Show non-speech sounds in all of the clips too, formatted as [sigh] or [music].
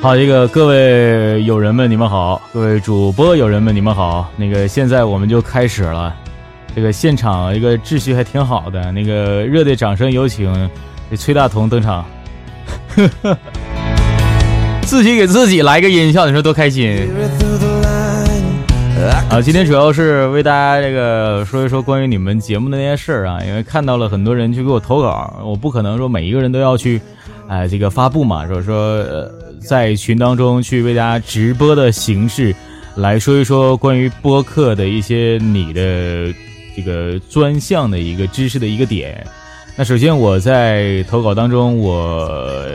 好，这个各位友人们，你们好；各位主播友人们，你们好。那个现在我们就开始了，这个现场一个秩序还挺好的。那个热烈掌声有请崔大同登场，[laughs] 自己给自己来个音效，你说多开心。啊，今天主要是为大家这个说一说关于你们节目的那些事儿啊，因为看到了很多人去给我投稿，我不可能说每一个人都要去，哎，这个发布嘛，说说呃，在群当中去为大家直播的形式来说一说关于播客的一些你的这个专项的一个知识的一个点。那首先我在投稿当中，我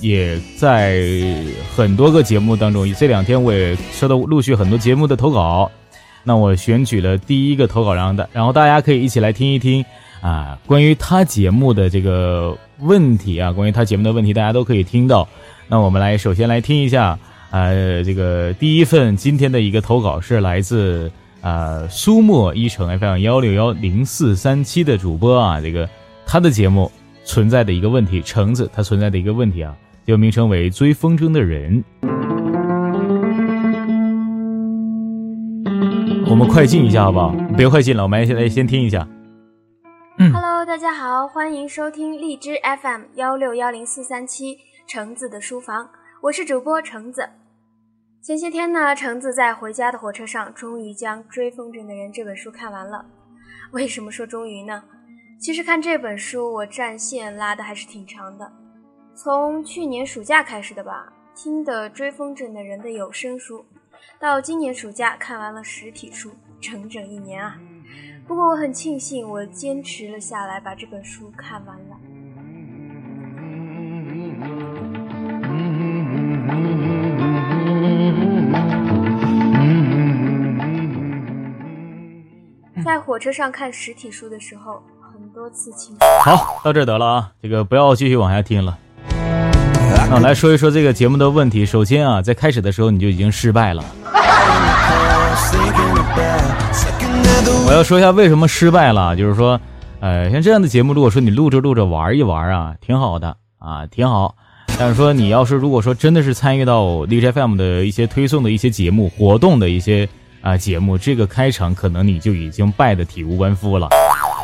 也在很多个节目当中，这两天我也收到陆续很多节目的投稿。那我选取了第一个投稿，然后的，然后大家可以一起来听一听啊，关于他节目的这个问题啊，关于他节目的问题，大家都可以听到。那我们来首先来听一下，呃，这个第一份今天的一个投稿是来自啊苏墨一城 FM 幺六幺零四三七的主播啊，这个他的节目存在的一个问题，橙子他存在的一个问题啊，就名称为追风筝的人。我们快进一下好不好？别快进了，我们现在先听一下。Hello，大家好，欢迎收听荔枝 FM 幺六幺零四三七橙子的书房，我是主播橙子。前些天呢，橙子在回家的火车上，终于将《追风筝的人》这本书看完了。为什么说终于呢？其实看这本书，我战线拉的还是挺长的，从去年暑假开始的吧，听的《追风筝的人》的有声书。到今年暑假看完了实体书，整整一年啊！不过我很庆幸，我坚持了下来，把这本书看完了。在火车上看实体书的时候，很多次情。好，到这得了啊，这个不要继续往下听了。那来说一说这个节目的问题。首先啊，在开始的时候你就已经失败了。我要说一下为什么失败了，就是说，呃，像这样的节目，如果说你录着录着玩一玩啊，挺好的啊，挺好。但是说你要是如果说真的是参与到 DJFM 的一些推送的一些节目活动的一些啊节目，这个开场可能你就已经败得体无完肤了。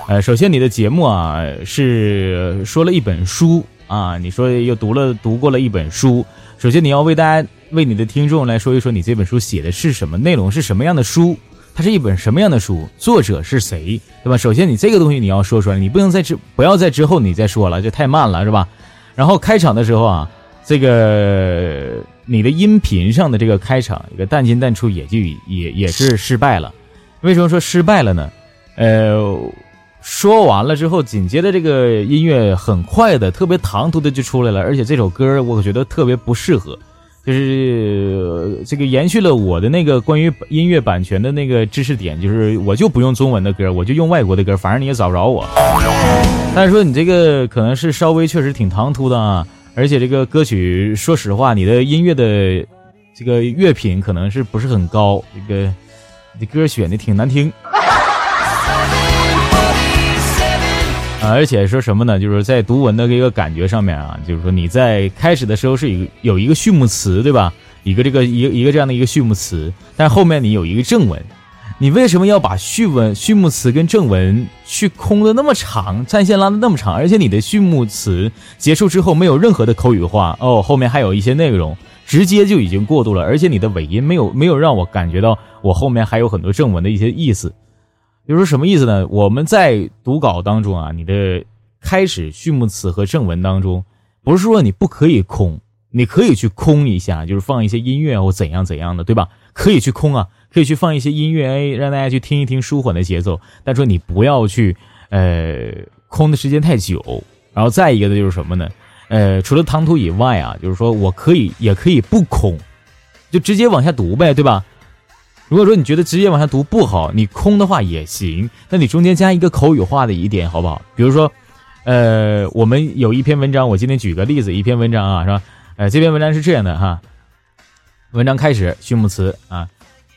呃，首先你的节目啊是说了一本书。啊，你说又读了读过了一本书，首先你要为大家为你的听众来说一说你这本书写的是什么内容，是什么样的书，它是一本什么样的书，作者是谁，对吧？首先你这个东西你要说出来，你不能在之不要在之后你再说了，这太慢了，是吧？然后开场的时候啊，这个你的音频上的这个开场一个淡进淡出也就也也是失败了，为什么说失败了呢？呃。说完了之后，紧接着这个音乐很快的、特别唐突的就出来了，而且这首歌我觉得特别不适合，就是这个延续了我的那个关于音乐版权的那个知识点，就是我就不用中文的歌，我就用外国的歌，反正你也找不着我。但是说你这个可能是稍微确实挺唐突的啊，而且这个歌曲，说实话，你的音乐的这个乐品可能是不是很高，这个你歌选的挺难听。而且说什么呢？就是在读文的这个感觉上面啊，就是说你在开始的时候是有有一个序幕词，对吧？一个这个一个一个这样的一个序幕词，但后面你有一个正文，你为什么要把序文、序幕词跟正文去空的那么长，战线拉的那么长？而且你的序幕词结束之后没有任何的口语化哦，后面还有一些内容直接就已经过渡了，而且你的尾音没有没有让我感觉到我后面还有很多正文的一些意思。就是什么意思呢？我们在读稿当中啊，你的开始序幕词和正文当中，不是说你不可以空，你可以去空一下，就是放一些音乐或怎样怎样的，对吧？可以去空啊，可以去放一些音乐，哎，让大家去听一听舒缓的节奏。但说你不要去，呃，空的时间太久。然后再一个的就是什么呢？呃，除了唐突以外啊，就是说我可以也可以不空，就直接往下读呗，对吧？如果说你觉得直接往下读不好，你空的话也行，那你中间加一个口语化的疑点好不好？比如说，呃，我们有一篇文章，我今天举个例子，一篇文章啊，是吧？呃，这篇文章是这样的哈，文章开始序幕词啊，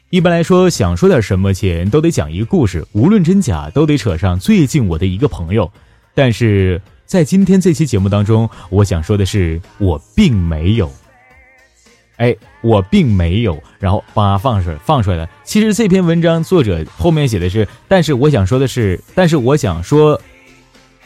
一般来说，想说点什么前都得讲一个故事，无论真假都得扯上最近我的一个朋友，但是在今天这期节目当中，我想说的是，我并没有。哎，我并没有，然后把它放出来放出来了。其实这篇文章作者后面写的是，但是我想说的是，但是我想说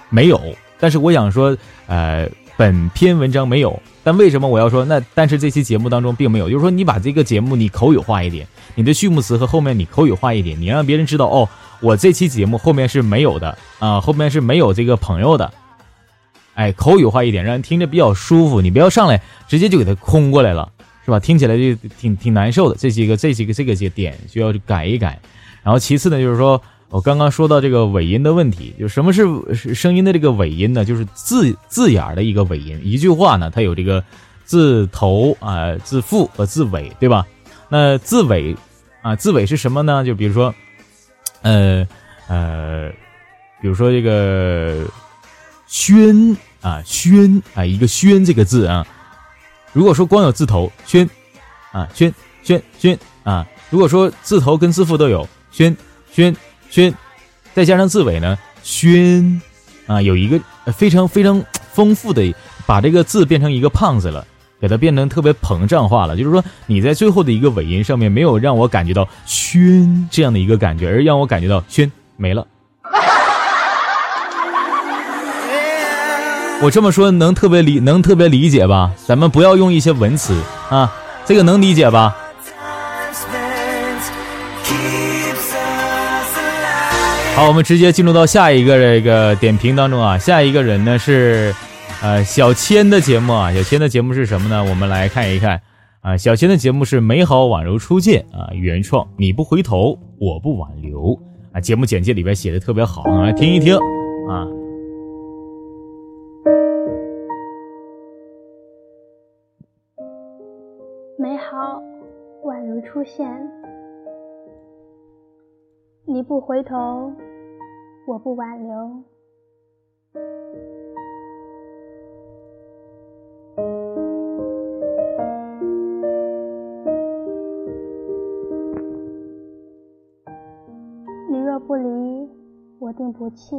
没有，但是我想说，呃，本篇文章没有。但为什么我要说那？但是这期节目当中并没有，就是说你把这个节目你口语化一点，你的序幕词和后面你口语化一点，你让别人知道哦，我这期节目后面是没有的啊，后面是没有这个朋友的。哎，口语化一点，让人听着比较舒服。你不要上来直接就给他空过来了，是吧？听起来就挺挺难受的。这几个这几个这个些点需要改一改。然后其次呢，就是说我刚刚说到这个尾音的问题，就什么是声音的这个尾音呢？就是字字眼的一个尾音。一句话呢，它有这个字头啊、字腹和字尾，对吧？那字尾啊，字尾是什么呢？就比如说，呃呃，比如说这个。轩啊，轩啊，一个轩这个字啊，如果说光有字头轩啊，轩轩轩啊，如果说字头跟字腹都有轩轩轩，再加上字尾呢，轩啊，有一个非常非常丰富的，把这个字变成一个胖子了，给它变成特别膨胀化了。就是说你在最后的一个尾音上面没有让我感觉到轩这样的一个感觉，而让我感觉到轩没了。我这么说能特别理能特别理解吧？咱们不要用一些文词啊，这个能理解吧？好，我们直接进入到下一个这个点评当中啊。下一个人呢是，呃，小千的节目啊。小千的节目是什么呢？我们来看一看啊。小千的节目是美好宛如初见啊，原创。你不回头，我不挽留啊。节目简介里边写的特别好，来听一听啊。出现，你不回头，我不挽留。你若不离，我定不弃。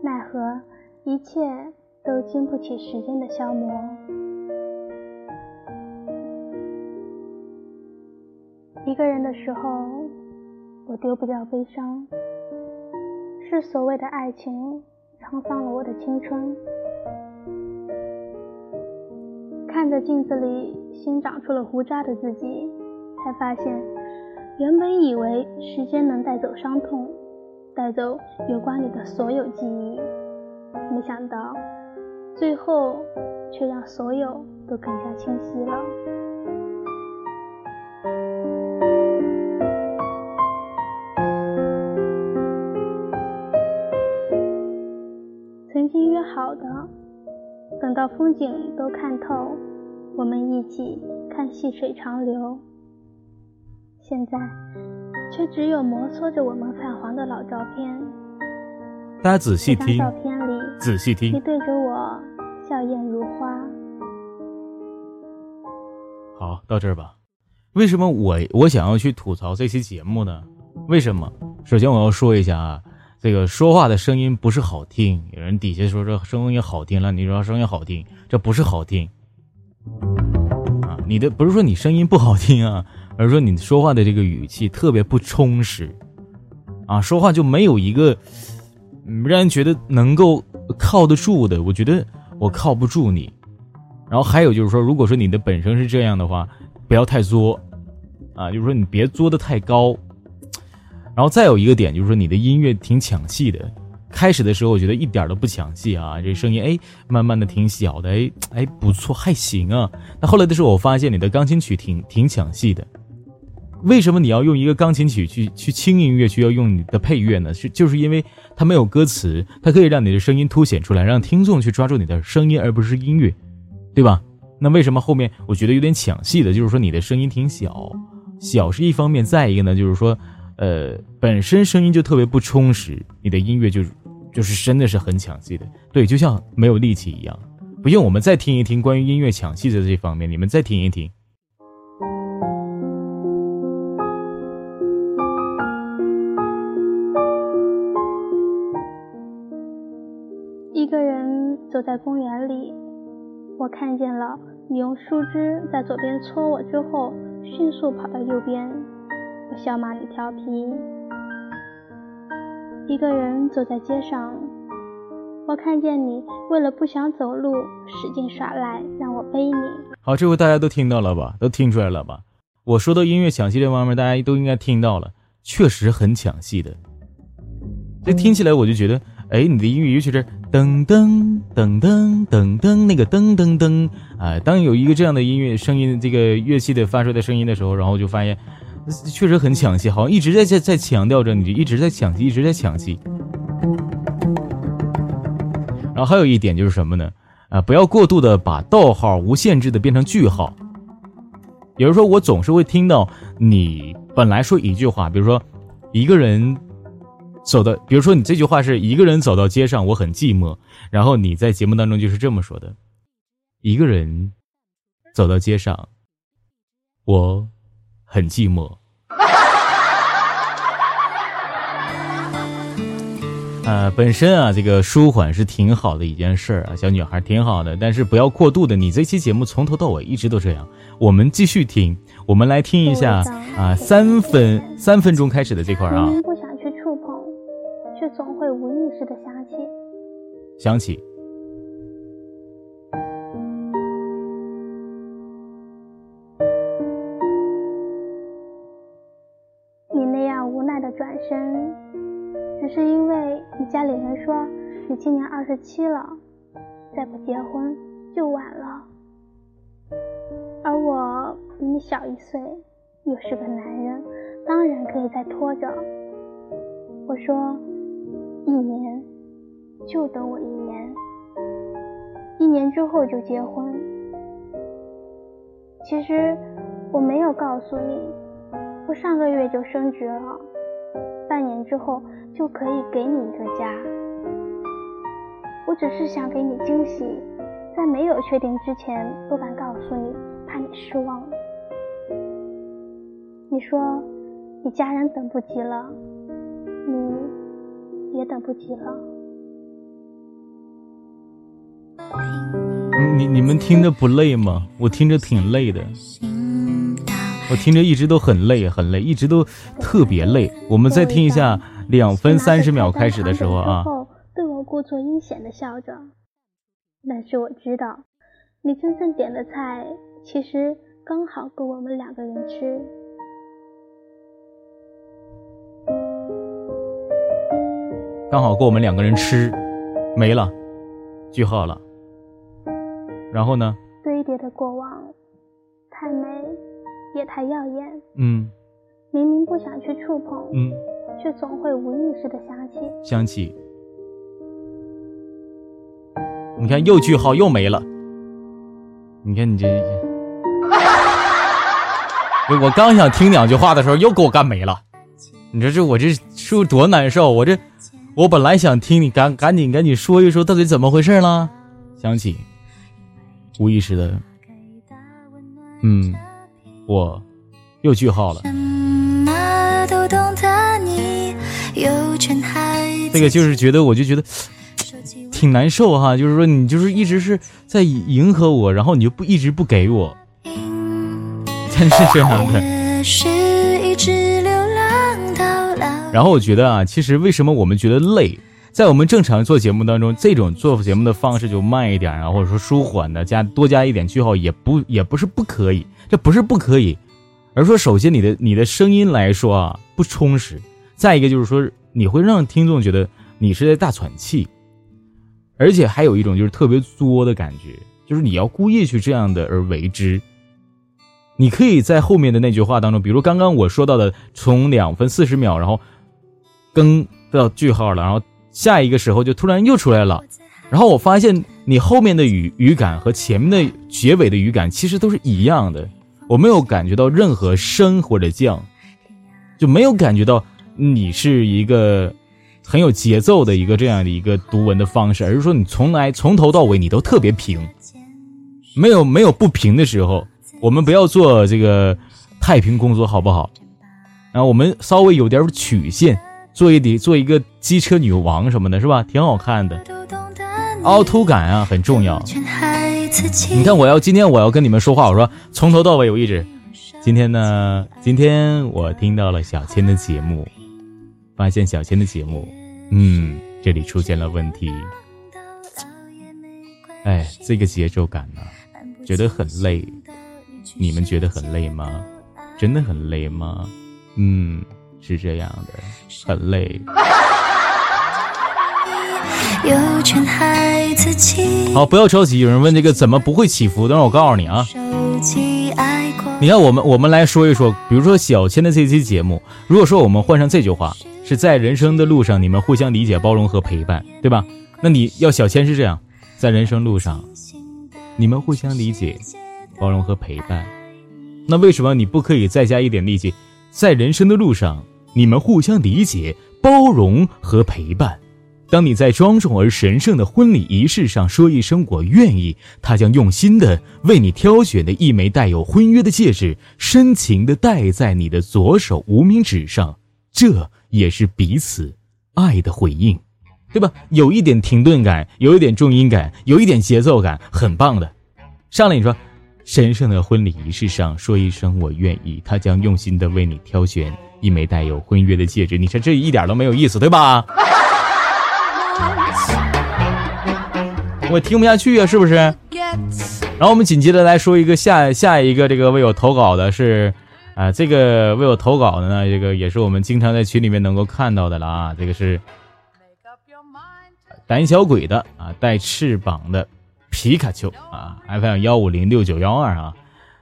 奈何一切都经不起时间的消磨。一个人的时候，我丢不掉悲伤，是所谓的爱情沧桑了我的青春。看着镜子里新长出了胡渣的自己，才发现，原本以为时间能带走伤痛，带走有关你的所有记忆，没想到，最后却让所有都更加清晰了。好的，等到风景都看透，我们一起看细水长流。现在却只有摩挲着我们泛黄的老照片。大家仔细听，照片里仔细听，你对着我笑靥如花。好，到这儿吧。为什么我我想要去吐槽这期节目呢？为什么？首先我要说一下啊。这个说话的声音不是好听，有人底下说这声音好听了，你说声音好听，这不是好听啊！你的不是说你声音不好听啊，而是说你说话的这个语气特别不充实啊，说话就没有一个让人觉得能够靠得住的。我觉得我靠不住你。然后还有就是说，如果说你的本身是这样的话，不要太作啊，就是说你别作的太高。然后再有一个点就是说，你的音乐挺抢戏的。开始的时候我觉得一点都不抢戏啊，这声音哎，慢慢的挺小的，哎哎不错，还行啊。那后来的时候我发现你的钢琴曲挺挺抢戏的。为什么你要用一个钢琴曲去去轻音乐，去要用你的配乐呢？是就是因为它没有歌词，它可以让你的声音凸显出来，让听众去抓住你的声音，而不是音乐，对吧？那为什么后面我觉得有点抢戏的？就是说你的声音挺小，小是一方面，再一个呢，就是说。呃，本身声音就特别不充实，你的音乐就就是真的是很抢戏的，对，就像没有力气一样。不信我们再听一听关于音乐抢戏的这方面，你们再听一听。一个人走在公园里，我看见了你用树枝在左边戳我之后，迅速跑到右边，我笑骂你调皮。一个人走在街上，我看见你为了不想走路，使劲耍赖，让我背你。好，这回大家都听到了吧？都听出来了吧？我说的音乐抢戏这方面，大家都应该听到了，确实很抢戏的。这听起来我就觉得，哎，你的音乐尤其是噔噔噔噔噔噔那个噔噔噔啊，当有一个这样的音乐声音，这个乐器的发出的声音的时候，然后就发现。确实很抢戏，好像一直在在在强调着，你就一直在抢戏，一直在抢戏。然后还有一点就是什么呢？啊，不要过度的把逗号无限制的变成句号。比如说，我总是会听到你本来说一句话，比如说一个人走的，比如说你这句话是一个人走到街上，我很寂寞。然后你在节目当中就是这么说的：一个人走到街上，我。很寂寞。[laughs] 呃，本身啊，这个舒缓是挺好的一件事儿啊，小女孩挺好的，但是不要过度的。你这期节目从头到尾一直都这样。我们继续听，我们来听一下啊，三分三分钟开始的这块啊。不想去触碰，却总会无意识的想起。想起。只是因为你家里人说你今年二十七了，再不结婚就晚了。而我比你小一岁，又是个男人，当然可以再拖着。我说，一年，就等我一年，一年之后就结婚。其实我没有告诉你，我上个月就升职了。半年之后就可以给你一个家。我只是想给你惊喜，在没有确定之前不敢告诉你，怕你失望。你说你家人等不及了，你也等不及了。你你们听着不累吗？我听着挺累的。我听着一直都很累，很累，一直都特别累。我们再听一下两分三十秒开始的时候啊。对我故作阴险的笑着，但是我知道，你真正点的菜其实刚好够我们两个人吃。刚好够我们两个人吃，没了，句号了。然后呢？堆叠的过往，太美。也太耀眼，嗯，明明不想去触碰，嗯，却总会无意识的想起，想起。你看又句号又没了，你看你这，[laughs] 我刚想听两句话的时候又给我干没了，你说这我这是不是多难受？我这我本来想听你赶赶紧赶紧说一说到底怎么回事了，想起，无意识的，嗯。我又句号了。这个就是觉得，我就觉得挺难受哈。就是说，你就是一直是在迎合我，然后你就不一直不给我，真是这样的。然后我觉得啊，其实为什么我们觉得累，在我们正常做节目当中，这种做节目的方式就慢一点啊，或者说舒缓的，加多加一点句号，也不也不是不可以。这不是不可以，而说首先你的你的声音来说啊不充实，再一个就是说你会让听众觉得你是在大喘气，而且还有一种就是特别作的感觉，就是你要故意去这样的而为之。你可以在后面的那句话当中，比如刚刚我说到的，从两分四十秒，然后更到句号了，然后下一个时候就突然又出来了，然后我发现你后面的语语感和前面的结尾的语感其实都是一样的。我没有感觉到任何升或者降，就没有感觉到你是一个很有节奏的一个这样的一个读文的方式，而是说你从来从头到尾你都特别平，没有没有不平的时候。我们不要做这个太平工作，好不好？然后我们稍微有点曲线，做一点做一个机车女王什么的，是吧？挺好看的，凹凸感啊很重要。你看，我要今天我要跟你们说话，我说从头到尾我一直。今天呢，今天我听到了小千的节目，发现小千的节目，嗯，这里出现了问题。哎，这个节奏感呢，觉得很累。你们觉得很累吗？真的很累吗？嗯，是这样的，很累。好，不要着急。有人问这个怎么不会起伏？等会儿我告诉你啊。你看，我们我们来说一说，比如说小千的这期节目，如果说我们换上这句话，是在人生的路上，你们互相理解、包容和陪伴，对吧？那你要小千是这样，在人生路上，你们互相理解、包容和陪伴。那为什么你不可以再加一点力气，在人生的路上，你们互相理解、包容和陪伴？当你在庄重而神圣的婚礼仪式上说一声“我愿意”，他将用心的为你挑选的一枚带有婚约的戒指，深情的戴在你的左手无名指上。这也是彼此爱的回应，对吧？有一点停顿感，有一点重音感，有一点节奏感，很棒的。上来你说，神圣的婚礼仪式上说一声“我愿意”，他将用心的为你挑选一枚带有婚约的戒指。你说这一点都没有意思，对吧？我听不下去啊，是不是？然后我们紧接着来说一个下下一个这个为我投稿的是，啊，这个为我投稿的呢，这个也是我们经常在群里面能够看到的了啊，这个是胆小鬼的啊，带翅膀的皮卡丘啊，FM 幺五零六九幺二啊，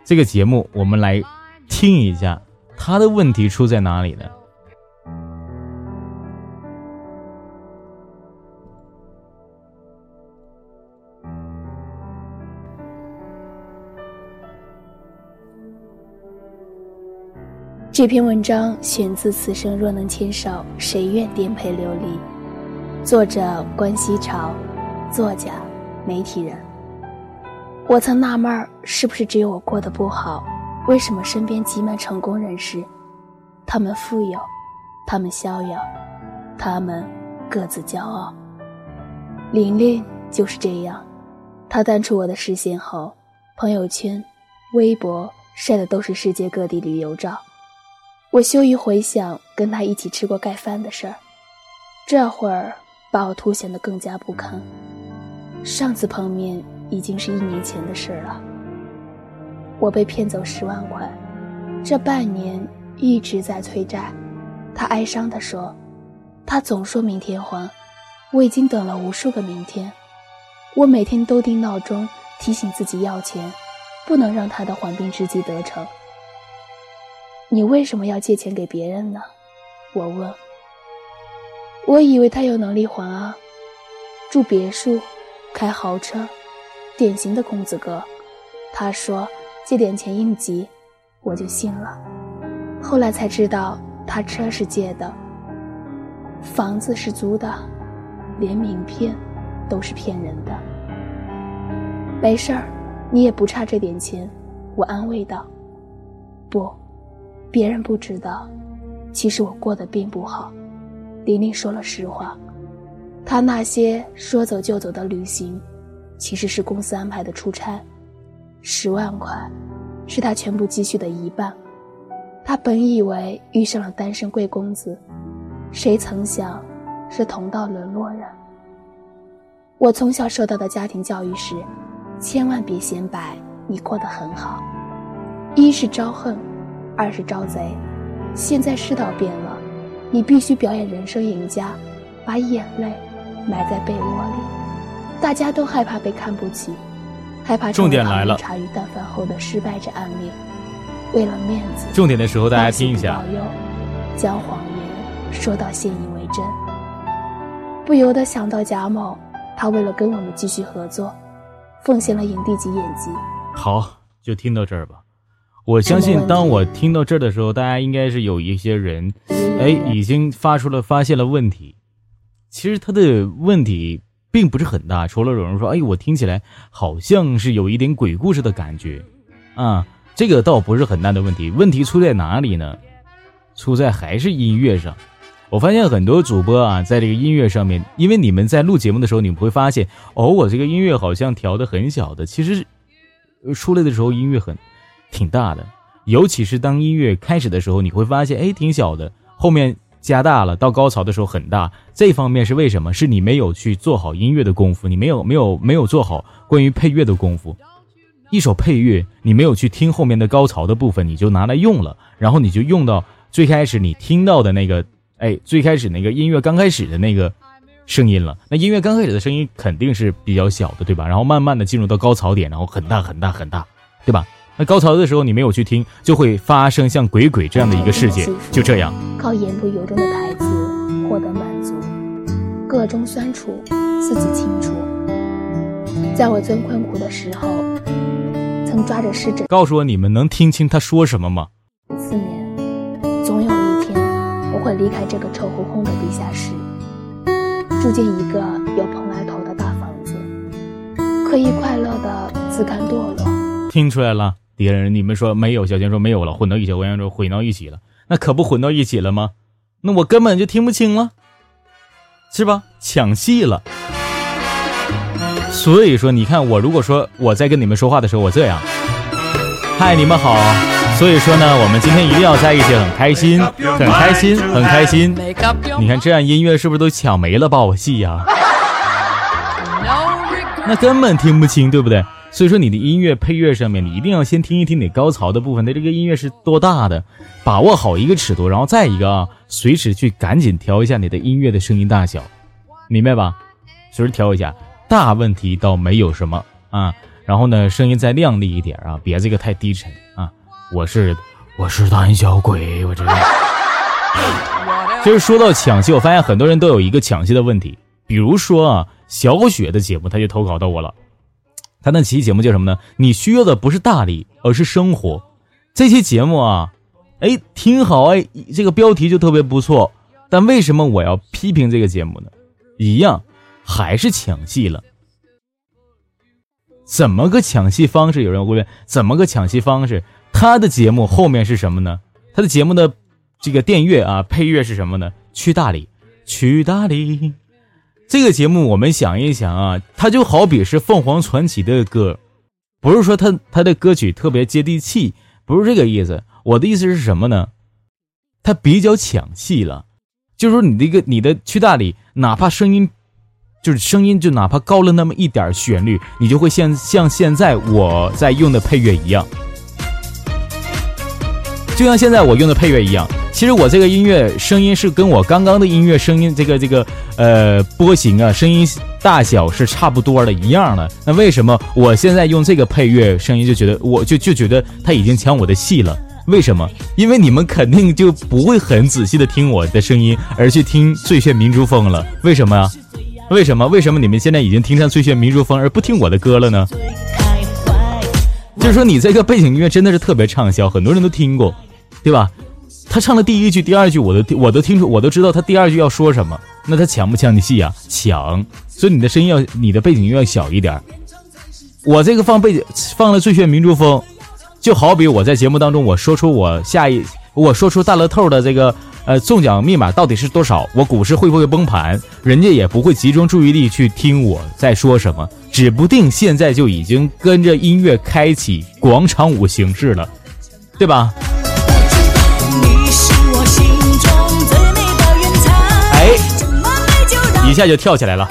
这个节目我们来听一下，他的问题出在哪里呢？这篇文章选自《此生若能牵手，谁愿颠沛流离》，作者关西潮，作家、媒体人。我曾纳闷儿，是不是只有我过得不好？为什么身边挤满成功人士？他们富有，他们逍遥，他们各自骄傲。玲玲就是这样，她淡出我的视线后，朋友圈、微博晒的都是世界各地旅游照。我羞于回想跟她一起吃过盖饭的事儿，这会儿把我凸显得更加不堪。上次碰面已经是一年前的事了。我被骗走十万块，这半年一直在催债。他哀伤地说：“他总说明天还，我已经等了无数个明天。我每天都定闹钟提醒自己要钱，不能让他的缓兵之计得逞。”你为什么要借钱给别人呢？我问。我以为他有能力还啊，住别墅，开豪车，典型的公子哥。他说借点钱应急，我就信了。后来才知道他车是借的，房子是租的，连名片都是骗人的。没事儿，你也不差这点钱，我安慰道。不。别人不知道，其实我过得并不好。玲玲说了实话，她那些说走就走的旅行，其实是公司安排的出差。十万块，是他全部积蓄的一半。他本以为遇上了单身贵公子，谁曾想，是同道沦落人。我从小受到的家庭教育是，千万别显摆你过得很好，一是招恨。二是招贼，现在世道变了，你必须表演人生赢家，把眼泪埋在被窝里。大家都害怕被看不起，害怕重点来了，茶余饭后的失败者案例。为了面子，重点的时候大家听一下，将谎言说到信以为真。不由得想到贾某，他为了跟我们继续合作，奉献了影帝级演技。好，就听到这儿吧。我相信，当我听到这儿的时候，大家应该是有一些人，哎，已经发出了发现了问题。其实他的问题并不是很大，除了有人说，哎，我听起来好像是有一点鬼故事的感觉，啊，这个倒不是很大的问题。问题出在哪里呢？出在还是音乐上。我发现很多主播啊，在这个音乐上面，因为你们在录节目的时候，你们会发现，哦，我这个音乐好像调的很小的，其实出来的时候音乐很挺大的。尤其是当音乐开始的时候，你会发现，哎，挺小的，后面加大了，到高潮的时候很大。这方面是为什么？是你没有去做好音乐的功夫，你没有没有没有做好关于配乐的功夫。一首配乐，你没有去听后面的高潮的部分，你就拿来用了，然后你就用到最开始你听到的那个，哎，最开始那个音乐刚开始的那个声音了。那音乐刚开始的声音肯定是比较小的，对吧？然后慢慢的进入到高潮点，然后很大很大很大，对吧？那高潮的时候你没有去听，就会发生像鬼鬼这样的一个事件。就这样，靠言不由衷的台词获得满足，各中酸楚自己清楚。在我最困苦的时候。曾抓着湿疹，告诉我你们能听清他说什么吗？四年，总有一天我会离开这个臭烘烘的地下室，住进一个有蓬莱头的大房子，可以快乐的自甘堕落。听出来了，敌人，你们说没有？小贤说没有了，混到一起，我跟说混到一起了，那可不混到一起了吗？那我根本就听不清了，是吧？抢戏了。所以说，你看我如果说我在跟你们说话的时候，我这样，嗨，你们好。所以说呢，我们今天一定要在一起，很开心，很开心，很开心。[laughs] 你看这样音乐是不是都抢没了把我戏呀？那根本听不清，对不对？所以说你的音乐配乐上面，你一定要先听一听你高潮的部分，它这个音乐是多大的，把握好一个尺度，然后再一个啊，随时去赶紧调一下你的音乐的声音大小，明白吧？随时调一下。大问题倒没有什么啊，然后呢，声音再亮丽一点啊，别这个太低沉啊。我是我是胆小鬼，我这个。其实说到抢戏，我发现很多人都有一个抢戏的问题。比如说啊，小雪的节目，他就投稿到我了。他那期节目叫什么呢？你需要的不是大理，而是生活。这期节目啊，哎，挺好哎，这个标题就特别不错。但为什么我要批评这个节目呢？一样。还是抢戏了？怎么个抢戏方式？有人会问，怎么个抢戏方式？他的节目后面是什么呢？他的节目的这个电乐啊，配乐是什么呢？去大理，去大理。这个节目我们想一想啊，它就好比是凤凰传奇的歌，不是说他他的歌曲特别接地气，不是这个意思。我的意思是什么呢？它比较抢戏了，就是说你这个你的去大理，哪怕声音。就是声音，就哪怕高了那么一点旋律，你就会像像现在我在用的配乐一样，就像现在我用的配乐一样。其实我这个音乐声音是跟我刚刚的音乐声音这个这个呃波形啊，声音大小是差不多的，一样的。那为什么我现在用这个配乐声音就觉得我就就觉得他已经抢我的戏了？为什么？因为你们肯定就不会很仔细的听我的声音，而去听《最炫民族风》了。为什么呀？为什么？为什么你们现在已经听上《最炫民族风》而不听我的歌了呢？就是说，你这个背景音乐真的是特别畅销，很多人都听过，对吧？他唱的第一句、第二句，我都我都听出，我都知道他第二句要说什么。那他抢不抢你戏啊？抢！所以你的声音要，你的背景音乐要小一点。我这个放背景放了《最炫民族风》，就好比我在节目当中我说出我下一我说出大乐透的这个。呃，中奖密码到底是多少？我股市会不会崩盘？人家也不会集中注意力去听我在说什么，指不定现在就已经跟着音乐开启广场舞形式了，对吧？一下就跳起来了。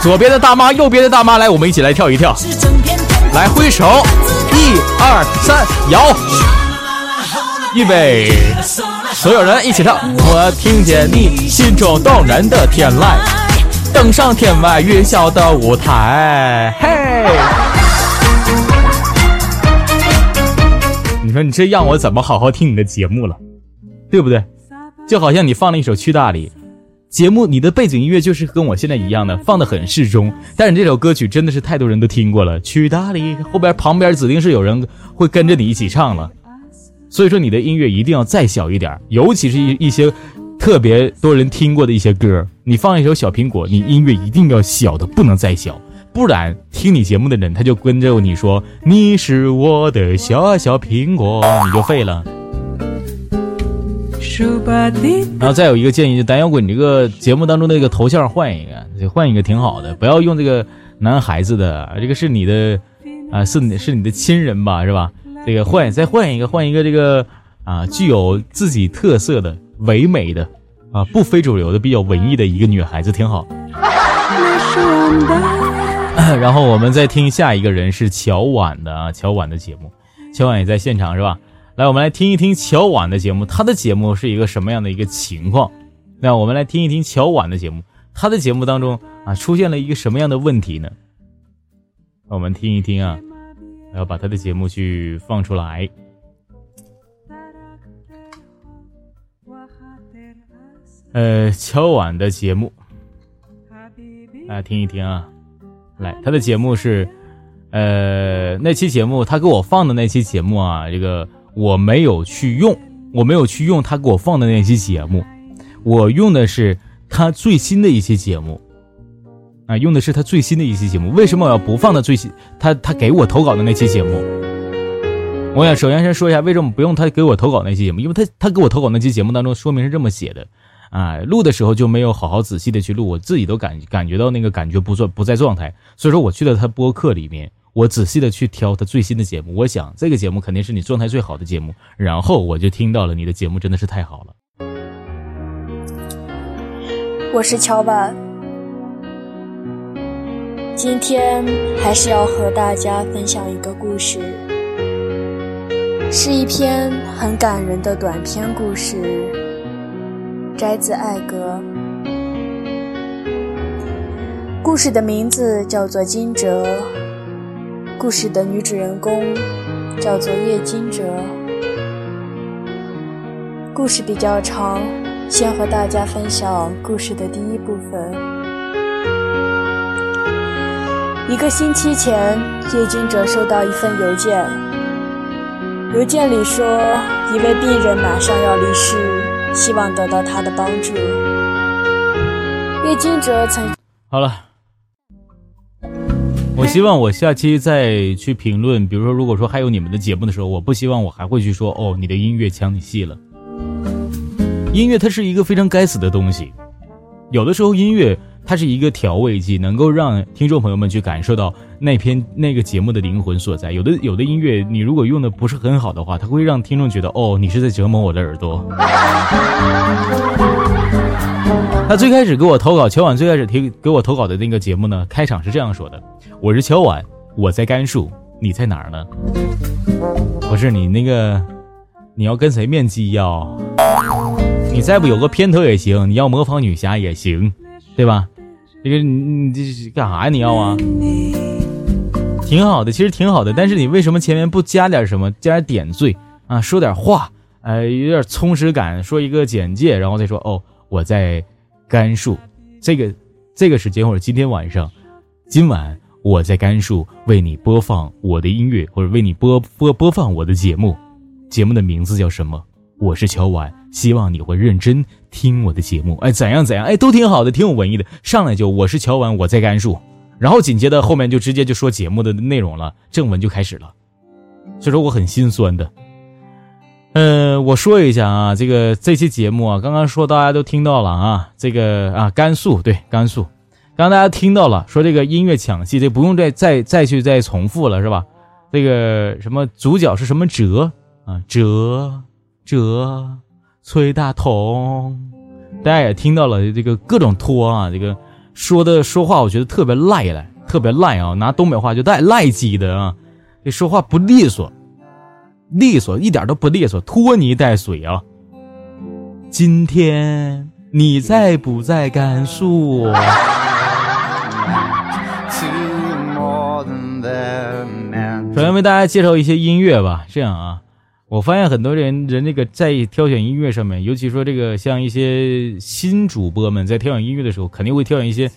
左边的大妈，右边的大妈，来，我们一起来跳一跳，来挥手，一二三，摇。预备，所有人一起唱。我听见你心中动人的天籁，登上天外云霄的舞台。嘿，你说你这让我怎么好好听你的节目了，对不对？就好像你放了一首《去大理》，节目你的背景音乐就是跟我现在一样的，放的很适中。但是这首歌曲真的是太多人都听过了，《去大理》后边旁边指定是有人会跟着你一起唱了。所以说，你的音乐一定要再小一点，尤其是一一些特别多人听过的一些歌。你放一首《小苹果》，你音乐一定要小的不能再小，不然听你节目的人他就跟着你说你是我的小小苹果，你就废了。然后再有一个建议，就单摇滚这个节目当中的这个头像换一个，换一个挺好的，不要用这个男孩子的，这个是你的啊，是你是你的亲人吧，是吧？这个换再换一个，换一个这个啊，具有自己特色的、唯美的啊，不非主流的、比较文艺的一个女孩子，挺好。[laughs] 然后我们再听下一个人是乔婉的啊，乔婉的节目，乔婉也在现场是吧？来，我们来听一听乔婉的节目，她的节目是一个什么样的一个情况？那我们来听一听乔婉的节目，她的节目当中啊出现了一个什么样的问题呢？我们听一听啊，我要把她的节目去放出来。呃，乔婉的节目，大家听一听啊。来，他的节目是，呃，那期节目他给我放的那期节目啊，这个我没有去用，我没有去用他给我放的那期节目，我用的是他最新的一期节目，啊，用的是他最新的一期节目。为什么我要不放他最新？他他给我投稿的那期节目？我想首先先说一下，为什么不用他给我投稿那期节目？因为他他给我投稿那期节目当中说明是这么写的。啊，录的时候就没有好好仔细的去录，我自己都感感觉到那个感觉不做不在状态，所以说我去了他播客里面，我仔细的去挑他最新的节目，我想这个节目肯定是你状态最好的节目，然后我就听到了你的节目真的是太好了。我是乔婉，今天还是要和大家分享一个故事，是一篇很感人的短篇故事。摘自《爱格》，故事的名字叫做金哲，故事的女主人公叫做叶金哲。故事比较长，先和大家分享故事的第一部分。一个星期前，叶金哲收到一份邮件，邮件里说一位病人马上要离世。希望得到他的帮助。叶金哲曾好了，我希望我下期再去评论，比如说，如果说还有你们的节目的时候，我不希望我还会去说哦，你的音乐抢你戏了。音乐它是一个非常该死的东西，有的时候音乐。它是一个调味剂，能够让听众朋友们去感受到那篇那个节目的灵魂所在。有的有的音乐，你如果用的不是很好的话，它会让听众觉得哦，你是在折磨我的耳朵。他最开始给我投稿，乔婉最开始提给我投稿的那个节目呢，开场是这样说的：“我是乔婉，我在甘肃，你在哪儿呢？”不是你那个，你要跟谁面基呀？你再不有个片头也行，你要模仿女侠也行，对吧？这个你你这是干啥呀？你要啊？挺好的，其实挺好的，但是你为什么前面不加点什么，加点点缀啊？说点话，呃，有点充实感，说一个简介，然后再说哦，我在甘肃，这个这个时间或者今天晚上，今晚我在甘肃为你播放我的音乐，或者为你播播播放我的节目，节目的名字叫什么？我是乔婉，希望你会认真听我的节目。哎，怎样怎样？哎，都挺好的，挺有文艺的。上来就我是乔婉，我在甘肃，然后紧接着后面就直接就说节目的内容了，正文就开始了。所以说我很心酸的。嗯，我说一下啊，这个这期节目啊，刚刚说大家都听到了啊，这个啊甘肃对甘肃，刚刚大家听到了，说这个音乐抢戏，这不用再再再去再重复了是吧？这个什么主角是什么哲啊哲。哲崔大同，大家也听到了这个各种拖啊，这个说的说话，我觉得特别赖了，特别赖啊，拿东北话就带赖叽的啊，这说话不利索，利索一点都不利索，拖泥带水啊。今天你在不在甘肃？首先为大家介绍一些音乐吧，这样啊。我发现很多人人这个在挑选音乐上面，尤其说这个像一些新主播们在挑选音乐的时候，肯定会挑选一些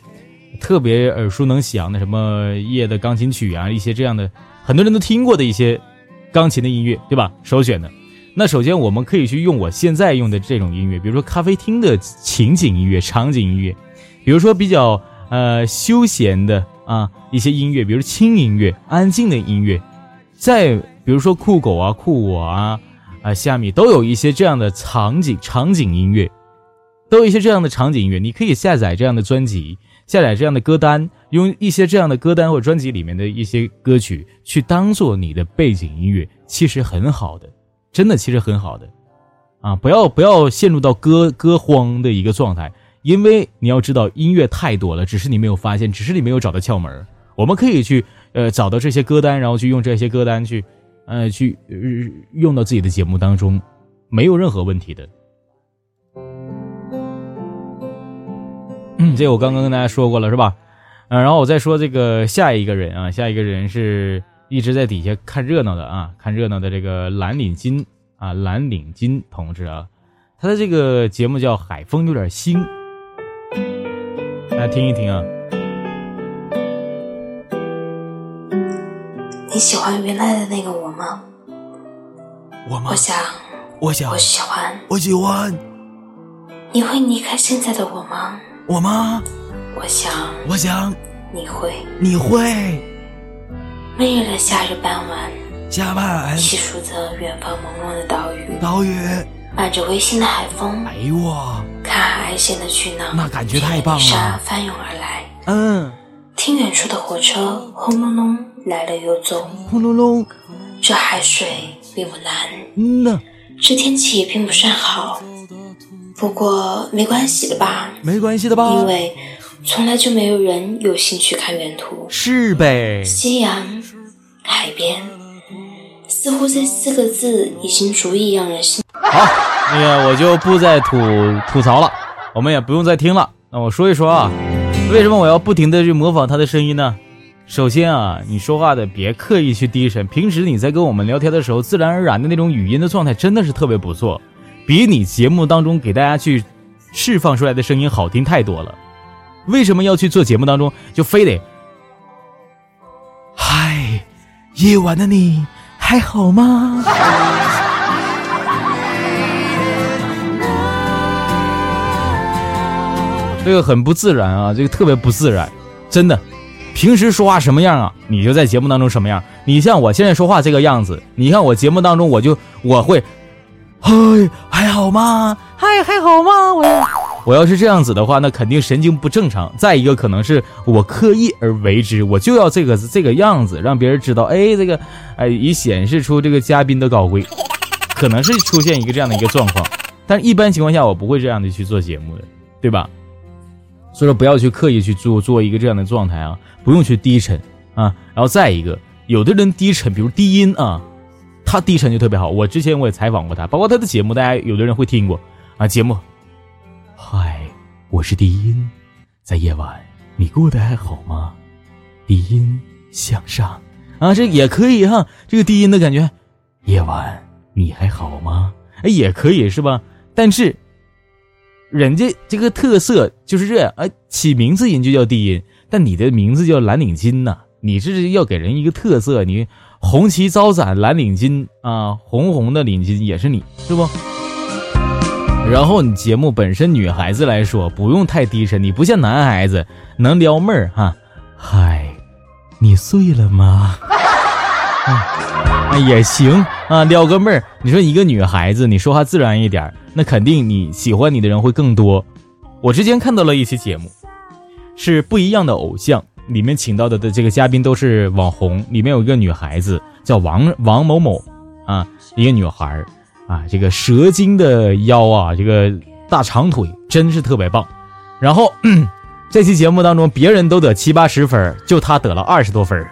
特别耳熟能详的，什么夜的钢琴曲啊，一些这样的很多人都听过的一些钢琴的音乐，对吧？首选的。那首先我们可以去用我现在用的这种音乐，比如说咖啡厅的情景音乐、场景音乐，比如说比较呃休闲的啊一些音乐，比如轻音乐、安静的音乐，在。比如说酷狗啊、酷我啊，啊，虾米都有一些这样的场景场景音乐，都有一些这样的场景音乐，你可以下载这样的专辑，下载这样的歌单，用一些这样的歌单或专辑里面的一些歌曲去当做你的背景音乐，其实很好的，真的其实很好的，啊，不要不要陷入到歌歌荒的一个状态，因为你要知道音乐太多了，只是你没有发现，只是你没有找到窍门。我们可以去呃找到这些歌单，然后去用这些歌单去。呃，去用到自己的节目当中，没有任何问题的。嗯，这我刚刚跟大家说过了，是吧？嗯，然后我再说这个下一个人啊，下一个人是一直在底下看热闹的啊，看热闹的这个蓝领巾啊，蓝领巾同志啊，他的这个节目叫《海风有点腥》，大家听一听啊。你喜欢原来的那个我吗？我吗？我想，我想，我喜欢，我喜欢。你会离开现在的我吗？我吗？我想，我想，你会，你会。闷热的夏日傍晚，下班，细数着远方朦胧的岛屿，岛屿，伴着微醺的海风，哎呦我，看海岸线的巨浪，那感觉太棒了，沙翻涌而来，嗯。听远处的火车轰隆隆来了又走，轰隆隆。这海水并不蓝，嗯呐。这天气也并不算好，不过没关系的吧？没关系的吧？因为从来就没有人有兴趣看原图。是呗。夕阳，海边，似乎这四个字已经足以让人心。好，那个我就不再吐吐槽了，我们也不用再听了。那我说一说啊。为什么我要不停的去模仿他的声音呢？首先啊，你说话的别刻意去低沉，平时你在跟我们聊天的时候，自然而然的那种语音的状态真的是特别不错，比你节目当中给大家去释放出来的声音好听太多了。为什么要去做节目当中就非得？嗨，夜晚的你还好吗？[laughs] 这个很不自然啊，这个特别不自然，真的。平时说话什么样啊，你就在节目当中什么样。你像我现在说话这个样子，你看我节目当中我就我会，嗨，还好吗？嗨，还好吗？我要我要是这样子的话，那肯定神经不正常。再一个可能是我刻意而为之，我就要这个这个样子，让别人知道，哎，这个哎，以显示出这个嘉宾的高贵，可能是出现一个这样的一个状况。但一般情况下，我不会这样的去做节目的，对吧？所以说不要去刻意去做做一个这样的状态啊，不用去低沉啊。然后再一个，有的人低沉，比如低音啊，他低沉就特别好。我之前我也采访过他，包括他的节目，大家有的人会听过啊。节目，嗨，我是低音，在夜晚你过得还好吗？低音向上啊，这也可以哈。这个低音的感觉，夜晚你还好吗？哎，也可以是吧？但是。人家这个特色就是这样，哎，起名字人就叫低音，但你的名字叫蓝领巾呐，你是要给人一个特色，你红旗招展，蓝领巾啊，红红的领巾也是你，是不？然后你节目本身女孩子来说不用太低沉，你不像男孩子能撩妹儿哈，嗨，你睡了吗？啊，[laughs] 也行啊，撩个妹儿。你说一个女孩子，你说话自然一点，那肯定你喜欢你的人会更多。我之前看到了一期节目，是不一样的偶像，里面请到的的这个嘉宾都是网红，里面有一个女孩子叫王王某某啊，一个女孩啊，这个蛇精的腰啊，这个大长腿真是特别棒。然后 [clears throat] 这期节目当中，别人都得七八十分，就她得了二十多分。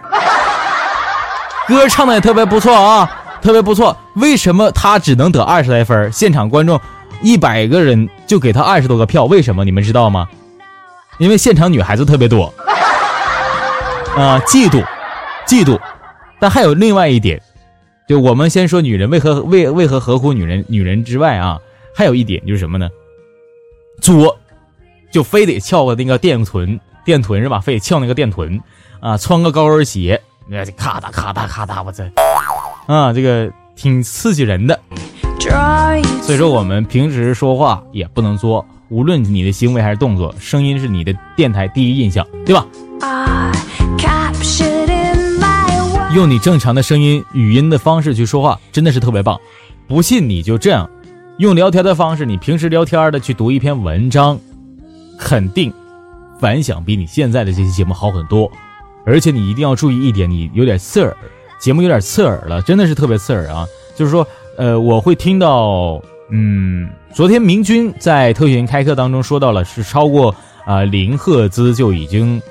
歌唱的也特别不错啊，特别不错。为什么他只能得二十来分？现场观众一百个人就给他二十多个票，为什么？你们知道吗？因为现场女孩子特别多啊，嫉妒，嫉妒。但还有另外一点，就我们先说女人为何为为何合乎女人女人之外啊，还有一点就是什么呢？作，就非得翘个那个电臀，电臀是吧？非得翘那个电臀啊，穿个高跟鞋。那咔嗒咔嗒咔嗒，我这啊，这个挺刺激人的。所以说，我们平时说话也不能作，无论你的行为还是动作，声音是你的电台第一印象，对吧？啊用你正常的声音、语音的方式去说话，真的是特别棒。不信你就这样，用聊天的方式，你平时聊天的去读一篇文章，肯定反响比你现在的这期节目好很多。而且你一定要注意一点，你有点刺耳，节目有点刺耳了，真的是特别刺耳啊！就是说，呃，我会听到，嗯，昨天明君在特训开课当中说到了，是超过啊零赫兹就已经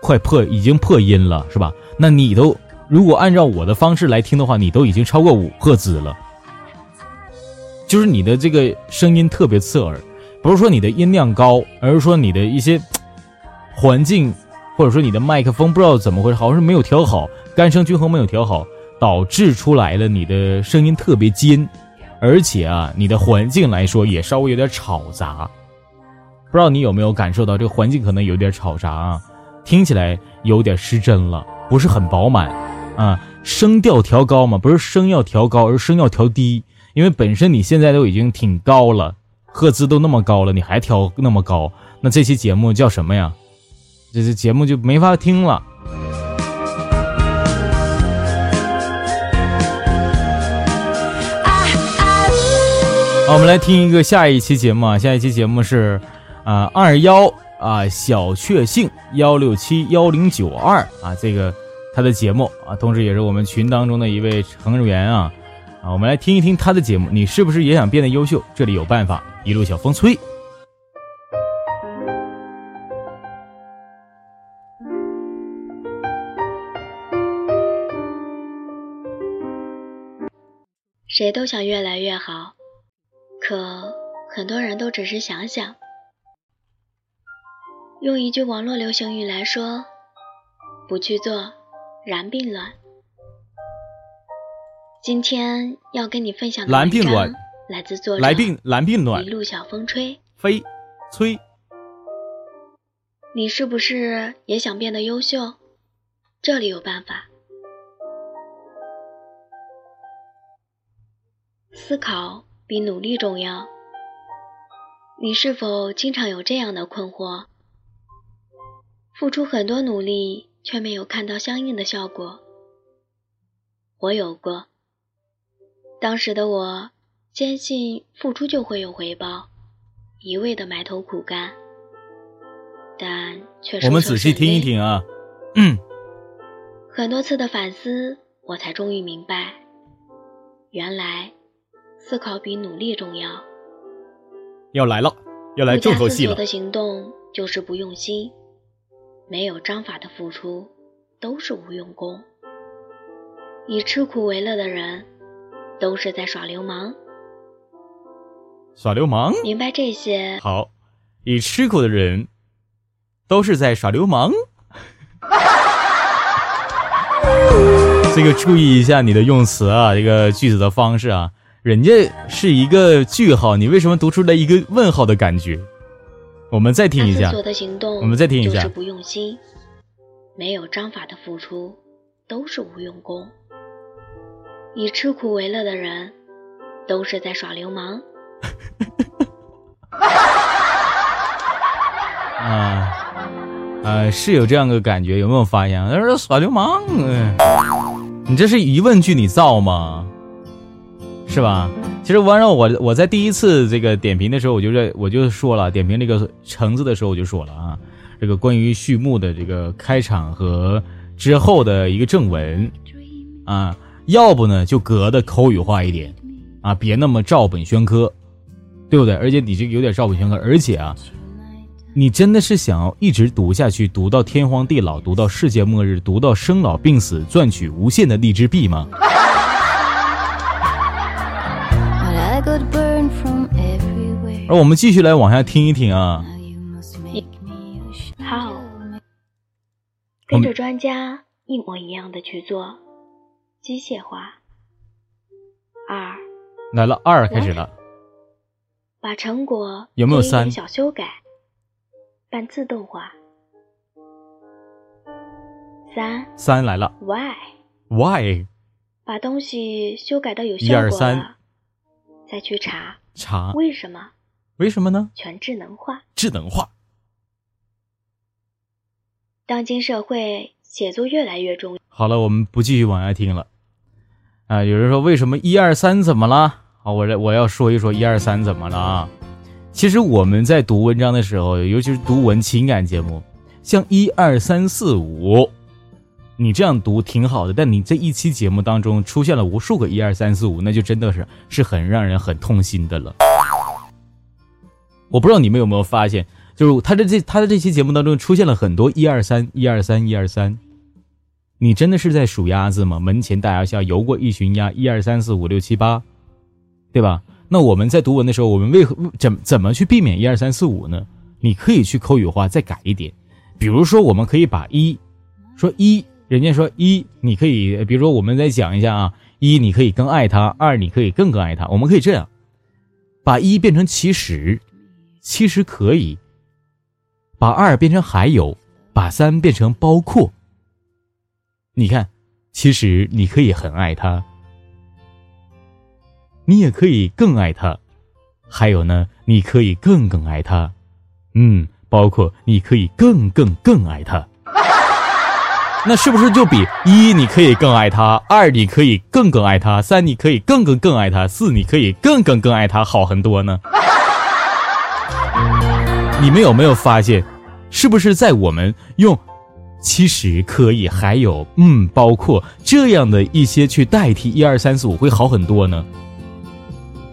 快破，已经破音了，是吧？那你都如果按照我的方式来听的话，你都已经超过五赫兹了。就是你的这个声音特别刺耳，不是说你的音量高，而是说你的一些 [tsk] 环境，或者说你的麦克风不知道怎么回事，好像是没有调好，干声均衡没有调好，导致出来了你的声音特别尖，而且啊，你的环境来说也稍微有点吵杂，不知道你有没有感受到这个环境可能有点吵杂啊，听起来有点失真了，不是很饱满啊，声调调高嘛，不是声要调高，而是声要调低。因为本身你现在都已经挺高了，赫兹都那么高了，你还调那么高，那这期节目叫什么呀？这这节目就没法听了。好，我们来听一个下一期节目啊，下一期节目是啊二幺啊小确幸幺六七幺零九二啊这个他的节目啊，同时也是我们群当中的一位成员啊。啊，我们来听一听他的节目。你是不是也想变得优秀？这里有办法，一路小风吹。谁都想越来越好，可很多人都只是想想。用一句网络流行语来说，不去做，然并卵。今天要跟你分享的文章来自作者一路小风吹飞吹。你是不是也想变得优秀？这里有办法。思考比努力重要。你是否经常有这样的困惑？付出很多努力却没有看到相应的效果。我有过。当时的我坚信付出就会有回报，一味的埋头苦干，但却我们仔细听一听啊，嗯，很多次的反思，我才终于明白，原来思考比努力重要。要来了，要来重头戏了。的行动就是不用心，没有章法的付出都是无用功。以吃苦为乐的人。都是在耍流氓，耍流氓。明白这些好，以吃苦的人都是在耍流氓。[laughs] 这个注意一下你的用词啊，这个句子的方式啊，人家是一个句号，你为什么读出来一个问号的感觉？我们再听一下。我们再听一下。就是不用心，没有章法的付出都是无用功。以吃苦为乐的人，都是在耍流氓。[laughs] 啊，呃，是有这样个感觉，有没有发现？他说耍流氓，你这是疑问句，你造吗？是吧？其实完了，我我在第一次这个点评的时候，我就在我就说了，点评这个橙子的时候，我就说了啊，这个关于序幕的这个开场和之后的一个正文啊。要不呢，就隔的口语化一点，啊，别那么照本宣科，对不对？而且你这个有点照本宣科，而且啊，你真的是想要一直读下去，读到天荒地老，读到世界末日，读到生老病死，赚取无限的荔枝币吗？而我们继续来往下听一听啊。好，跟着专家一模一样的去做。机械化。二来了，二开始了。把成果有没有三小修改？半自动化。三三来了。Why Why？把东西修改到有效果了，再去查查为什么？为什么呢？全智能化。智能化。当今社会，写作越来越重要。好了，我们不继续往下听了。啊，有人说为什么一二三怎么了？好，我这我要说一说一二三怎么了啊？其实我们在读文章的时候，尤其是读文情感节目，像一二三四五，你这样读挺好的。但你这一期节目当中出现了无数个一二三四五，那就真的是是很让人很痛心的了。我不知道你们有没有发现，就是他的这他的这期节目当中出现了很多一二三一二三一二三，你真的是在数鸭子吗？门前大鸭下游过一群鸭，一二三四五六七八，对吧？那我们在读文的时候，我们为何怎怎么去避免一二三四五呢？你可以去口语化再改一点，比如说我们可以把一说一，人家说一，你可以比如说我们再讲一下啊，一你可以更爱他，二你可以更更爱他，我们可以这样，把一变成其实。其实可以把二变成还有，把三变成包括。你看，其实你可以很爱他，你也可以更爱他，还有呢，你可以更更爱他，嗯，包括你可以更更更爱他。[laughs] 那是不是就比一你可以更爱他，二你可以更更爱他，三你可以更更更爱他，四你可以更更更爱他好很多呢？你们有没有发现，是不是在我们用“其实可以”还有“嗯”包括这样的一些去代替一二三四五会好很多呢？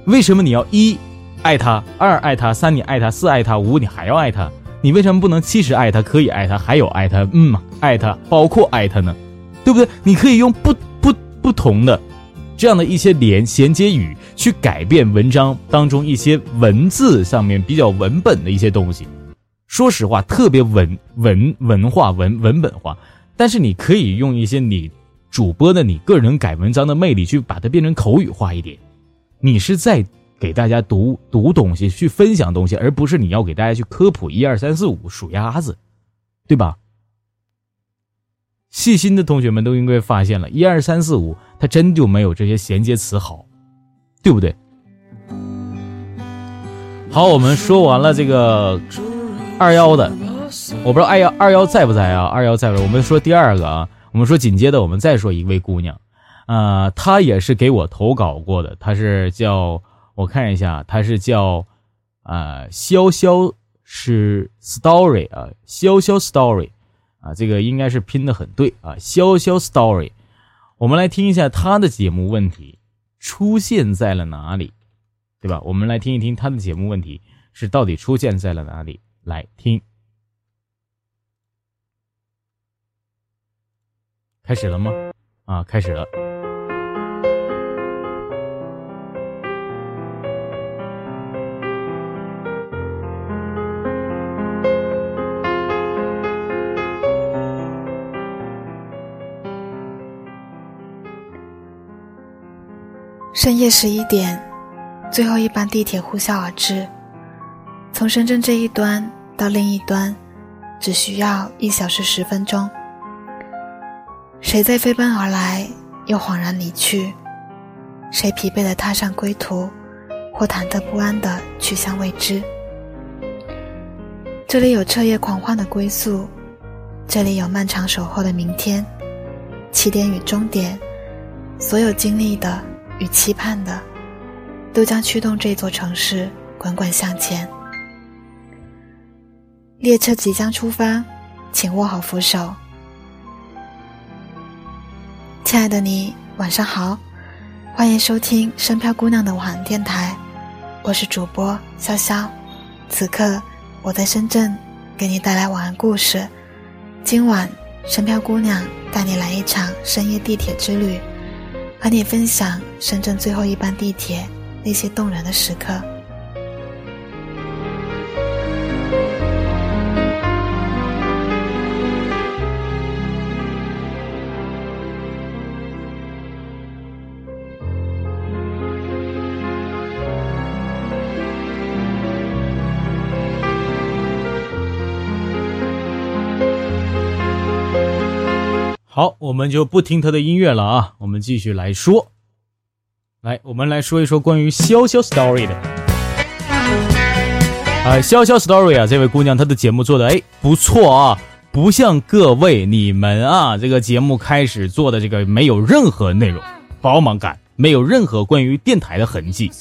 为什么你要一爱他，二爱他，三你爱他，四爱他，五你还要爱他？你为什么不能其实爱他，可以爱他，还有爱他，嗯嘛，爱他，包括爱他呢？对不对？你可以用不不不同的这样的一些连衔接语。去改变文章当中一些文字上面比较文本的一些东西，说实话，特别文文文化文文本化。但是你可以用一些你主播的你个人改文章的魅力，去把它变成口语化一点。你是在给大家读读东西，去分享东西，而不是你要给大家去科普一二三四五数鸭子，对吧？细心的同学们都应该发现了，一二三四五，它真就没有这些衔接词好。对不对？好，我们说完了这个二幺的，我不知道二幺二幺在不在啊？二幺在不在？我们说第二个啊，我们说紧接着我们再说一位姑娘，啊，她也是给我投稿过的，她是叫我看一下，她是叫啊潇潇是 story 啊潇潇 story 啊，这个应该是拼的很对啊潇潇 story，我们来听一下他的节目问题。出现在了哪里，对吧？我们来听一听他的节目问题是到底出现在了哪里。来听，开始了吗？啊，开始了。深夜十一点，最后一班地铁呼啸而至。从深圳这一端到另一端，只需要一小时十分钟。谁在飞奔而来，又恍然离去？谁疲惫地踏上归途，或忐忑不安地去向未知？这里有彻夜狂欢的归宿，这里有漫长守候的明天。起点与终点，所有经历的。与期盼的，都将驱动这座城市滚滚向前。列车即将出发，请握好扶手。亲爱的你，晚上好，欢迎收听《深漂姑娘的晚安电台》，我是主播潇潇。此刻我在深圳，给你带来晚安故事。今晚，深漂姑娘带你来一场深夜地铁之旅。和你分享深圳最后一班地铁那些动人的时刻。好，我们就不听他的音乐了啊，我们继续来说。来，我们来说一说关于潇潇 story 的。啊，潇潇 story 啊，这位姑娘她的节目做的哎不错啊，不像各位你们啊，这个节目开始做的这个没有任何内容，饱满感，没有任何关于电台的痕迹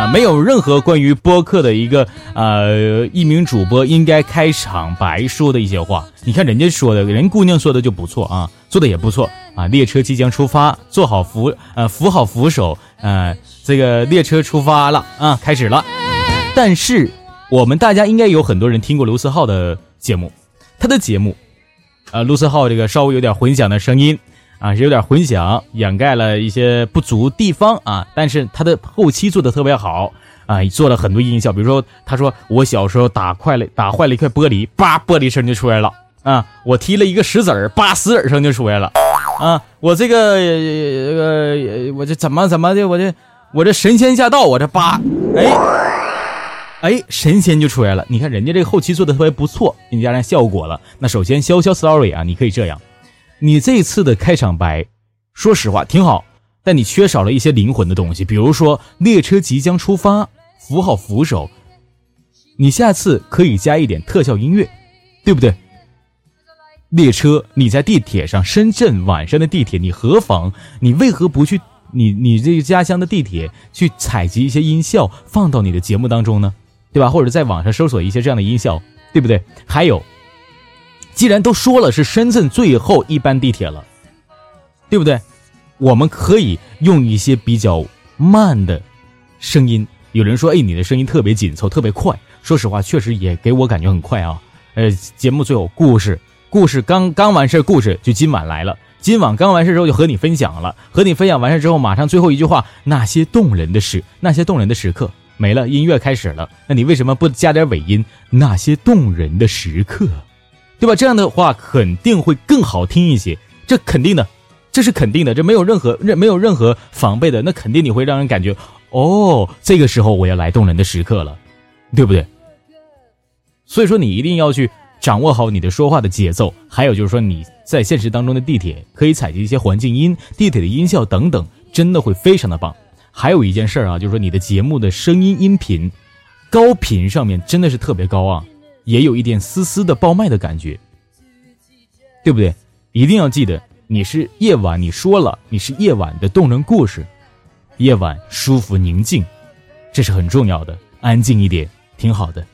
啊，没有任何关于播客的一个呃一名主播应该开场白说的一些话。你看人家说的，人姑娘说的就不错啊，做的也不错啊。列车即将出发，做好扶呃扶好扶手，呃，这个列车出发了啊，开始了。但是我们大家应该有很多人听过卢思浩的节目，他的节目。呃，卢思浩这个稍微有点混响的声音，啊，是有点混响，掩盖了一些不足地方啊。但是他的后期做的特别好啊，做了很多音效，比如说他说我小时候打坏了打坏了一块玻璃，叭，玻璃声就出来了啊。我踢了一个石子儿，叭，石子儿声就出来了啊。我这个呃，我这怎么怎么的，我这我这神仙驾到，我这叭，哎。哎，神仙就出来了！你看人家这个后期做的特别不错，给你加上效果了。那首先潇潇 story 啊，你可以这样，你这次的开场白，说实话挺好，但你缺少了一些灵魂的东西，比如说列车即将出发，扶好扶手。你下次可以加一点特效音乐，对不对？列车，你在地铁上，深圳晚上的地铁，你何妨？你为何不去你你这个家乡的地铁去采集一些音效，放到你的节目当中呢？对吧？或者在网上搜索一些这样的音效，对不对？还有，既然都说了是深圳最后一班地铁了，对不对？我们可以用一些比较慢的声音。有人说：“哎，你的声音特别紧凑，特别快。”说实话，确实也给我感觉很快啊。呃，节目最后故事，故事刚刚完事故事就今晚来了。今晚刚完事之后就和你分享了，和你分享完事之后，马上最后一句话：那些动人的事，那些动人的时刻。没了，音乐开始了。那你为什么不加点尾音？那些动人的时刻，对吧？这样的话肯定会更好听一些。这肯定的，这是肯定的，这没有任何任没有任何防备的。那肯定你会让人感觉，哦，这个时候我要来动人的时刻了，对不对？所以说你一定要去掌握好你的说话的节奏。还有就是说你在现实当中的地铁可以采集一些环境音、地铁的音效等等，真的会非常的棒。还有一件事儿啊，就是说你的节目的声音音频高频上面真的是特别高啊，也有一点丝丝的爆麦的感觉，对不对？一定要记得，你是夜晚，你说了你是夜晚的动人故事，夜晚舒服宁静，这是很重要的，安静一点挺好的。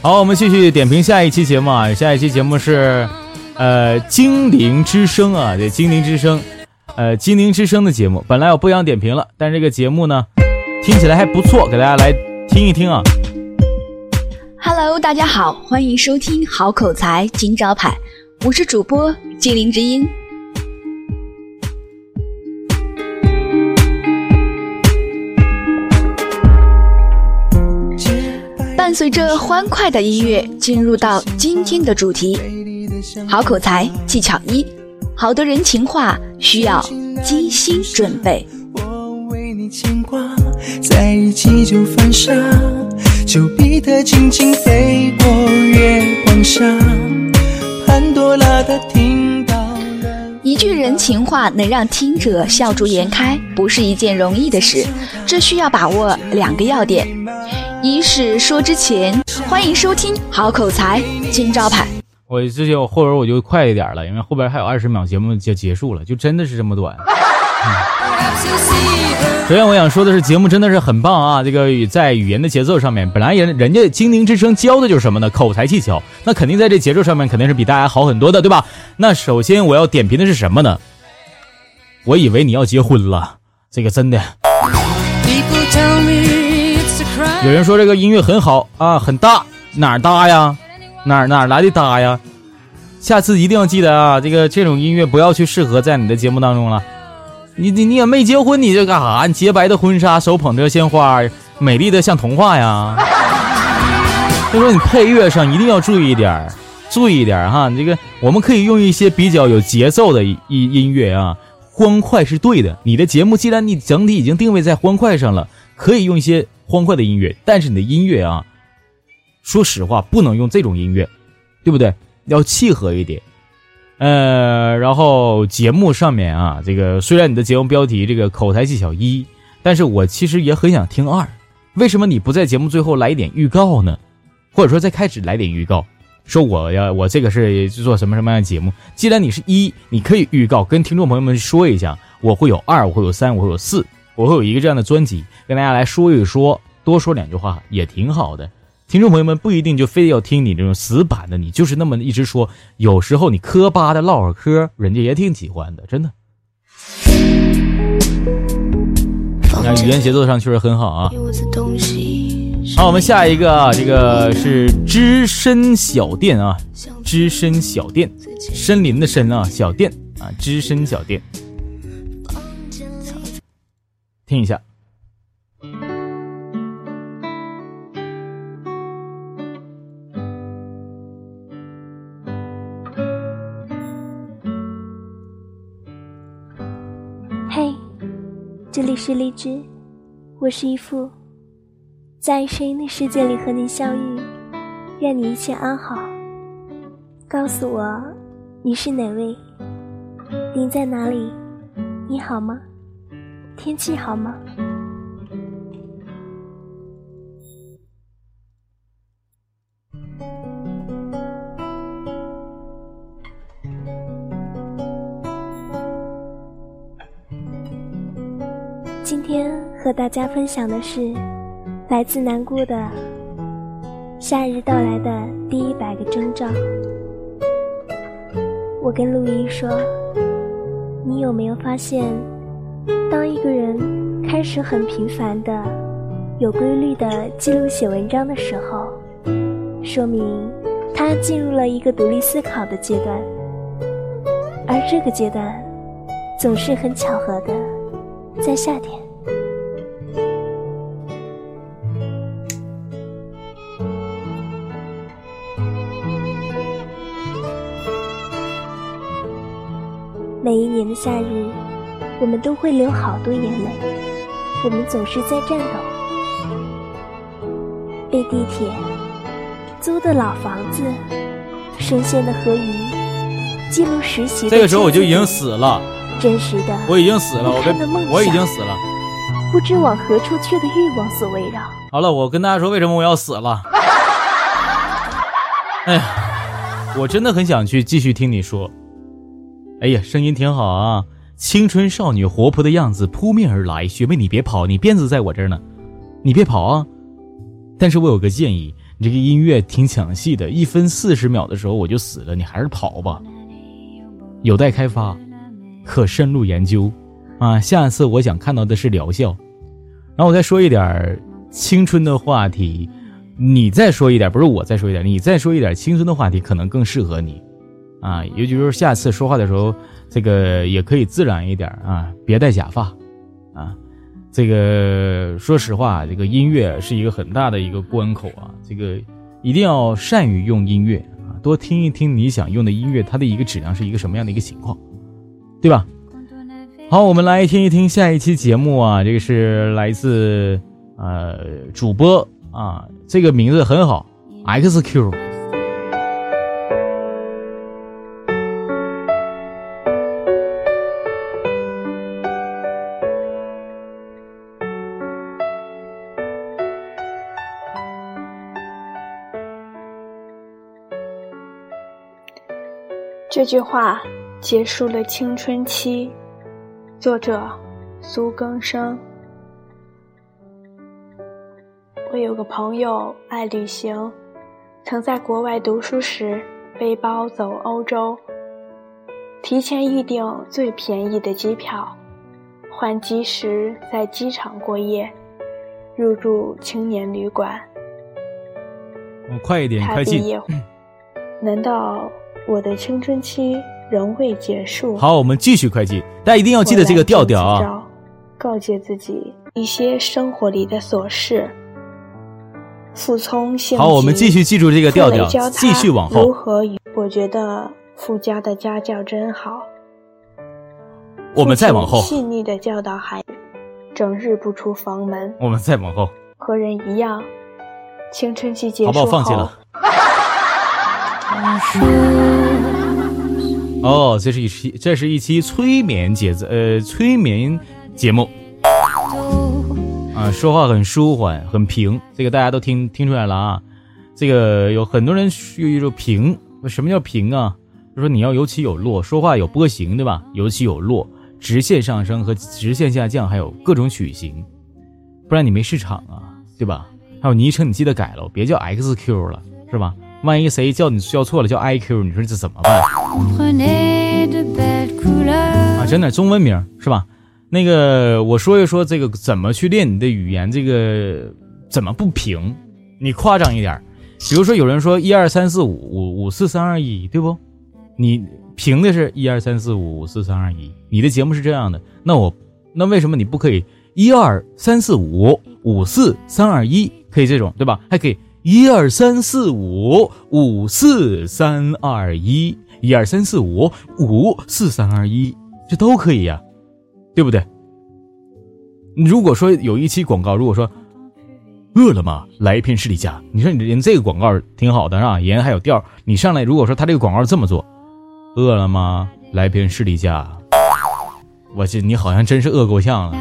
好，我们继续点评下一期节目啊。下一期节目是，呃，精灵之声啊，对精灵之声，呃，精灵之声的节目。本来我不想点评了，但这个节目呢，听起来还不错，给大家来听一听啊。Hello，大家好，欢迎收听好口才金招牌，我是主播精灵之音。伴随着欢快的音乐，进入到今天的主题。好口才技巧一：好的人情话需要精心准备。我为你牵挂，在一起就犯傻，丘比特轻轻飞过月光下，潘多拉的听到了。一句人情话能让听者笑逐颜开，不是一件容易的事，这需要把握两个要点。一是说之前，欢迎收听好口才金招牌。我之前我后边我就快一点了，因为后边还有二十秒节目就结束了，就真的是这么短。首先我想说的是，节目真的是很棒啊！这个在语言的节奏上面，本来人人家精灵之声教的就是什么呢？口才技巧，那肯定在这节奏上面肯定是比大家好很多的，对吧？那首先我要点评的是什么呢？我以为你要结婚了，这个真的。有人说这个音乐很好啊，很大，哪儿大呀？哪哪来的搭呀？下次一定要记得啊，这个这种音乐不要去适合在你的节目当中了。你你你也没结婚，你这干啥？你洁白的婚纱，手捧着鲜花，美丽的像童话呀。[laughs] 所以说你配乐上一定要注意一点，注意一点哈。你这个我们可以用一些比较有节奏的音音乐啊，欢快是对的。你的节目既然你整体已经定位在欢快上了，可以用一些。欢快的音乐，但是你的音乐啊，说实话不能用这种音乐，对不对？要契合一点。呃，然后节目上面啊，这个虽然你的节目标题这个口才技巧一，但是我其实也很想听二。为什么你不在节目最后来一点预告呢？或者说在开始来点预告，说我要我这个是做什么什么样的节目。既然你是一，你可以预告跟听众朋友们说一下，我会有二，我会有三，我会有四，我会有一个这样的专辑，跟大家来说一说，多说两句话也挺好的。听众朋友们不一定就非得要听你这种死板的，你就是那么一直说。有时候你磕巴的唠会嗑，人家也挺喜欢的，真的。你看语言节奏上确实很好啊。好，我们下一个啊，这个是只身小店啊，只身小店，森林的森啊，小店啊，只身小店，听一下。是荔枝，我是一副在声音的世界里和你相遇，愿你一切安好。告诉我你是哪位？你在哪里？你好吗？天气好吗？今天和大家分享的是来自南姑的夏日到来的第一百个征兆。我跟陆一说：“你有没有发现，当一个人开始很频繁的、有规律的记录写文章的时候，说明他进入了一个独立思考的阶段，而这个阶段总是很巧合的。”在夏天，每一年的夏日，我们都会流好多眼泪。我们总是在战斗，被地铁，租的老房子，深陷的河鱼，记录实习。这个时候我就已经死了。真实的，我已经死了。我被我已经死了，不知往何处去的欲望所围绕。好了，我跟大家说为什么我要死了。[laughs] 哎呀，我真的很想去继续听你说。哎呀，声音挺好啊，青春少女活泼的样子扑面而来。学妹，你别跑，你辫子在我这儿呢，你别跑啊。但是我有个建议，你这个音乐挺抢戏的，一分四十秒的时候我就死了，你还是跑吧，有待开发。可深入研究，啊！下次我想看到的是疗效，然后我再说一点青春的话题，你再说一点，不是我再说一点，你再说一点青春的话题，可能更适合你，啊！也就是说下次说话的时候，这个也可以自然一点啊，别戴假发，啊！这个说实话，这个音乐是一个很大的一个关口啊，这个一定要善于用音乐啊，多听一听你想用的音乐，它的一个质量是一个什么样的一个情况。对吧？好，我们来听一听下一期节目啊，这个是来自呃主播啊，这个名字很好，XQ。这句话。结束了青春期，作者苏更生。我有个朋友爱旅行，曾在国外读书时背包走欧洲，提前预订最便宜的机票，换机时在机场过夜，入住青年旅馆。我快一点，快进。[laughs] 难道我的青春期？仍未结束。好，我们继续快进。大家一定要记得这个调调啊！告诫自己一些生活里的琐事，服从性好，我们继续记住这个调调，继续往后。如何？我觉得傅家的家教真好。我们再往后。细腻的教导孩子，整日不出房门。我们再往后。和人一样，青春期结束后。好不好？放弃了。[laughs] 哦，这是一期，这是一期催眠节子，呃，催眠节目啊，说话很舒缓，很平，这个大家都听听出来了啊。这个有很多人说平，什么叫平啊？就说你要有起有落，说话有波形，对吧？有起有落，直线上升和直线下降，还有各种曲形，不然你没市场啊，对吧？还有昵称你记得改了，别叫 XQ 了，是吧？万一谁叫你叫错了，叫 IQ，你说这怎么办？啊，整点中文名是吧？那个我说一说这个怎么去练你的语言，这个怎么不平？你夸张一点。比如说，有人说一二三四五五五四三二一，对不？你平的是一二三四五五四三二一，你的节目是这样的，那我那为什么你不可以一二三四五五四三二一？可以这种对吧？还可以一二三四五五四三二一，一二三四五五四三二一，这都可以呀，对不对？如果说有一期广告，如果说。饿了么来一片士力架，你说你人这个广告挺好的是吧？人还有调你上来如果说他这个广告这么做，饿了么来一片士力架，我这你好像真是饿够呛了。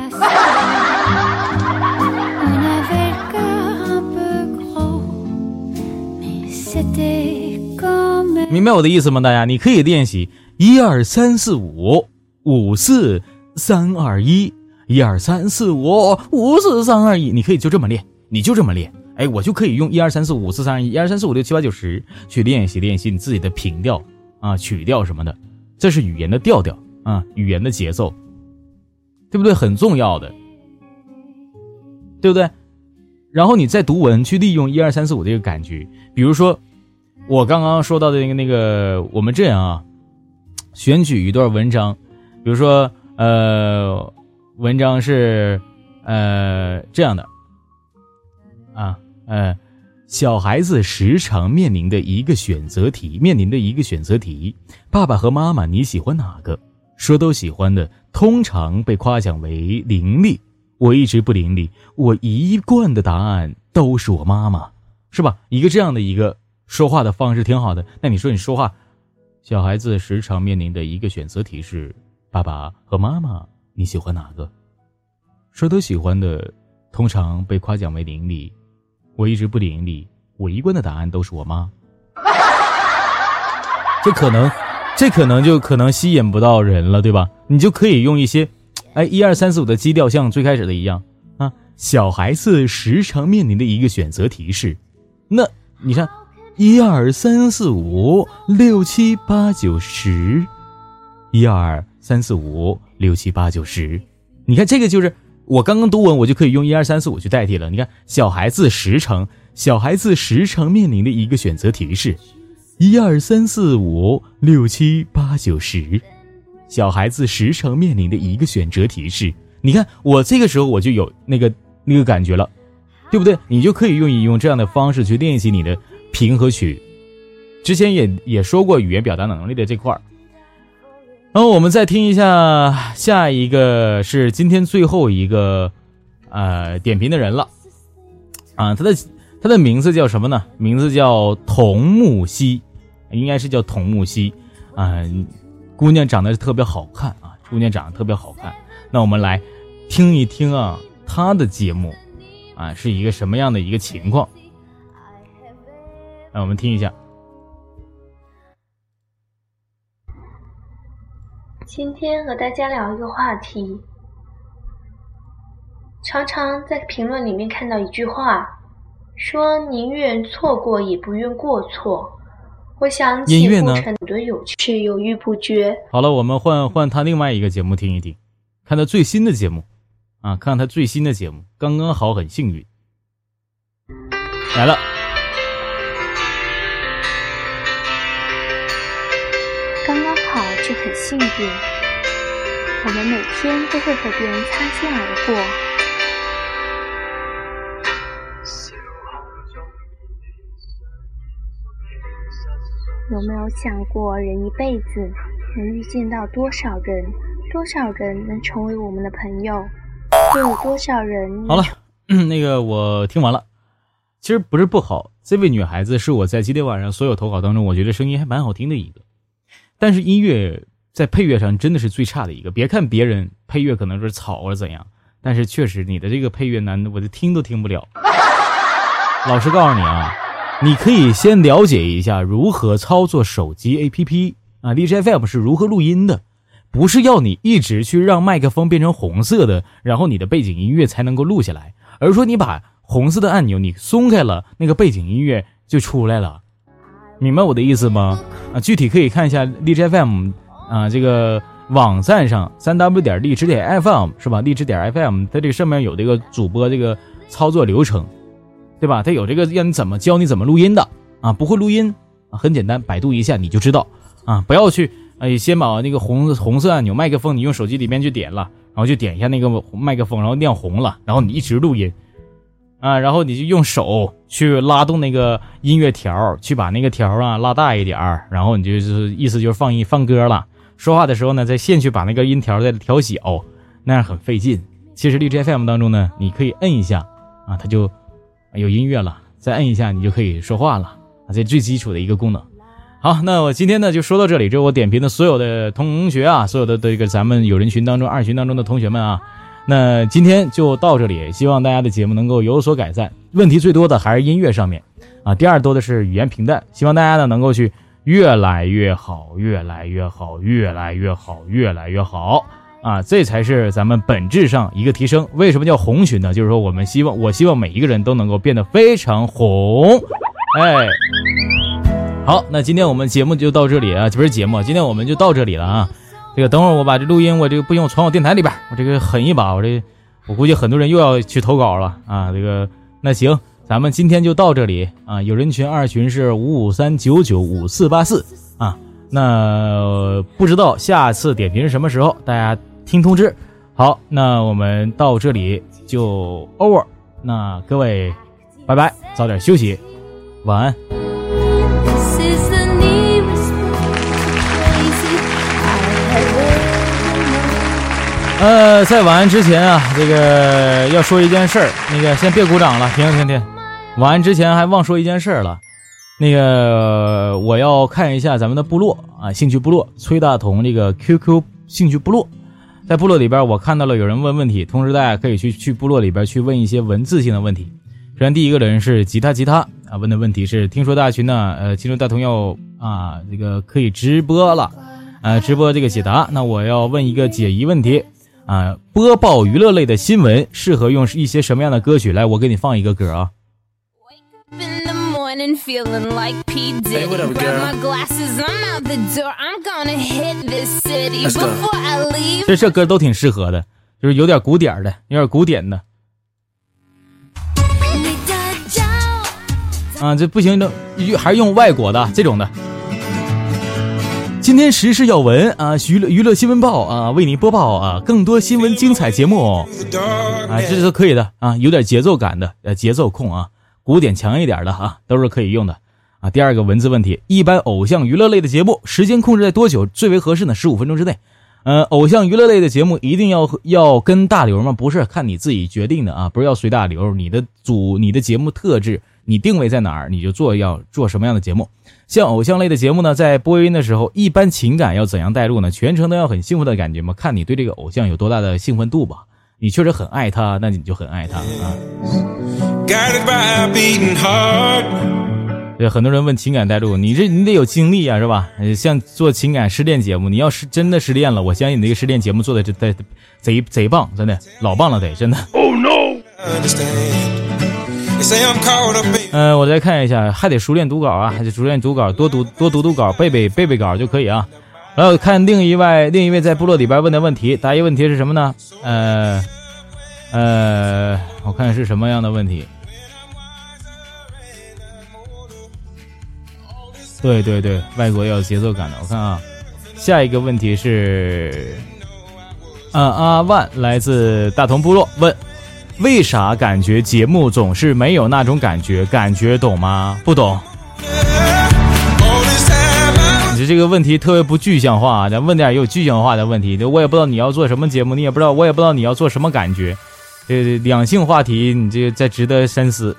明白我的意思吗？大家，你可以练习一二三四五五四三二一，一二三四五五四三二一，你可以就这么练。你就这么练，哎，我就可以用一二三四五四三二一，一二三四五六七八九十去练习练习你自己的平调啊、曲调什么的，这是语言的调调啊，语言的节奏，对不对？很重要的，对不对？然后你再读文去利用一二三四五这个感觉，比如说我刚刚说到的那个那个，我们这样啊，选取一段文章，比如说呃，文章是呃这样的。啊，呃，小孩子时常面临的一个选择题，面临的一个选择题，爸爸和妈妈，你喜欢哪个？说都喜欢的，通常被夸奖为伶俐。我一直不伶俐，我一贯的答案都是我妈妈，是吧？一个这样的一个说话的方式挺好的。那你说你说话，小孩子时常面临的一个选择题是爸爸和妈妈，你喜欢哪个？说都喜欢的，通常被夸奖为伶俐。我一直不伶俐，我一贯的答案都是我妈。[laughs] 这可能，这可能就可能吸引不到人了，对吧？你就可以用一些，哎，一二三四五的基调，像最开始的一样啊。小孩子时常面临的一个选择题是，那你看，一二三四五六七八九十，一二三四五六七八九十，你看这个就是。我刚刚读文，我就可以用一二三四五去代替了。你看，小孩子时常，小孩子时常面临的一个选择题是：一二三四五六七八九十。小孩子时常面临的一个选择题是：你看，我这个时候我就有那个那个感觉了，对不对？你就可以用一用这样的方式去练习你的平和曲。之前也也说过语言表达能力的这块儿。然后我们再听一下，下一个是今天最后一个，呃，点评的人了，啊，他的他的名字叫什么呢？名字叫童木希，应该是叫童木希，啊，姑娘长得特别好看啊，姑娘长得特别好看。那我们来听一听啊，她的节目，啊，是一个什么样的一个情况？让我们听一下。今天和大家聊一个话题，常常在评论里面看到一句话，说宁愿错过也不愿过错。我想起过程的有趣，犹豫不决。好了，我们换换他另外一个节目听一听，看他最新的节目，啊，看他最新的节目，刚刚好，很幸运，来了。幸运，我们每天都会和别人擦肩而过。有没有想过，人一辈子能遇见到多少人？多少人能成为我们的朋友？又有多少人？好了，那个我听完了。其实不是不好，这位女孩子是我在今天晚上所有投稿当中，我觉得声音还蛮好听的一个。但是音乐在配乐上真的是最差的一个。别看别人配乐可能是草或者怎样，但是确实你的这个配乐难，我就听都听不了。老实告诉你啊，你可以先了解一下如何操作手机 APP 啊。荔枝 FM 是如何录音的，不是要你一直去让麦克风变成红色的，然后你的背景音乐才能够录下来，而是说你把红色的按钮你松开了，那个背景音乐就出来了。明白我的意思吗？啊，具体可以看一下荔枝 FM 啊，这个网站上三 w 点荔枝点 FM 是吧？荔枝点 FM 它这个上面有这个主播这个操作流程，对吧？它有这个让你怎么教你怎么录音的啊？不会录音啊？很简单，百度一下你就知道啊！不要去哎，先把那个红红色按钮麦克风，你用手机里面去点了，然后就点一下那个麦克风，然后亮红了，然后你一直录音。啊，然后你就用手去拉动那个音乐条，去把那个条啊拉大一点，然后你就是意思就是放一放歌了。说话的时候呢，在线去把那个音条再调小，那样很费劲。其实荔枝 FM 当中呢，你可以摁一下啊，它就有音乐了，再摁一下你就可以说话了啊，这最基础的一个功能。好，那我今天呢就说到这里，这我点评的所有的同学啊，所有的这个咱们有人群当中二群当中的同学们啊。那今天就到这里，希望大家的节目能够有所改善。问题最多的还是音乐上面，啊，第二多的是语言平淡。希望大家呢能够去越来越好，越来越好，越来越好，越来越好，啊，这才是咱们本质上一个提升。为什么叫红群呢？就是说我们希望，我希望每一个人都能够变得非常红。哎，好，那今天我们节目就到这里啊，不是节目，今天我们就到这里了啊。这个等会儿我把这录音，我这个不行，我传我电台里边，我这个狠一把，我这我估计很多人又要去投稿了啊。这个那行，咱们今天就到这里啊。有人群二群是五五三九九五四八四啊。那不知道下次点评是什么时候，大家听通知。好，那我们到这里就 over。那各位，拜拜，早点休息，晚安。呃，在晚安之前啊，这个要说一件事儿，那个先别鼓掌了，停停停。晚安之前还忘说一件事儿了，那个我要看一下咱们的部落啊，兴趣部落崔大同这个 QQ 兴趣部落，在部落里边我看到了有人问问题，同时大家可以去去部落里边去问一些文字性的问题。首先第一个人是吉他吉他啊，问的问题是：听说大群呢，呃，听说大同要啊，这个可以直播了，呃，直播这个解答。那我要问一个解疑问题。啊，播报娱乐类的新闻适合用一些什么样的歌曲？来，我给你放一个歌啊。这这歌都挺适合的，就是有点古典的，有点古典的。啊，这不行，这还是用外国的这种的。今天时事要闻啊，娱乐娱乐新闻报啊，为您播报啊，更多新闻精彩节目。啊，这是可以的啊，有点节奏感的呃节奏控啊，古典强一点的啊，都是可以用的啊。第二个文字问题，一般偶像娱乐类的节目时间控制在多久最为合适呢？十五分钟之内。呃，偶像娱乐类的节目一定要要跟大流吗？不是，看你自己决定的啊，不是要随大流，你的组你的节目特质。你定位在哪儿，你就做要做什么样的节目。像偶像类的节目呢，在播音的时候，一般情感要怎样带入呢？全程都要很兴奋的感觉吗？看你对这个偶像有多大的兴奋度吧。你确实很爱他，那你就很爱他啊。对，很多人问情感带入，你这你得有经历啊，是吧？像做情感失恋节目，你要是真的失恋了，我相信你那个失恋节目做的这贼贼贼棒，真的老棒了，得真的。Oh no！嗯，我再看一下，还得熟练读稿啊，还得熟练读稿，多读多读读稿，背背背背稿就可以啊。然后看另一位另一位在部落里边问的问题，答疑问题是什么呢？呃呃，我看是什么样的问题？对对对，外国要有节奏感的。我看啊，下一个问题是，啊阿万来自大同部落问。为啥感觉节目总是没有那种感觉？感觉懂吗？不懂。你这个问题特别不具象化，咱问点有具象化的问题。我也不知道你要做什么节目，你也不知道，我也不知道你要做什么感觉。这两性话题，你这再值得深思。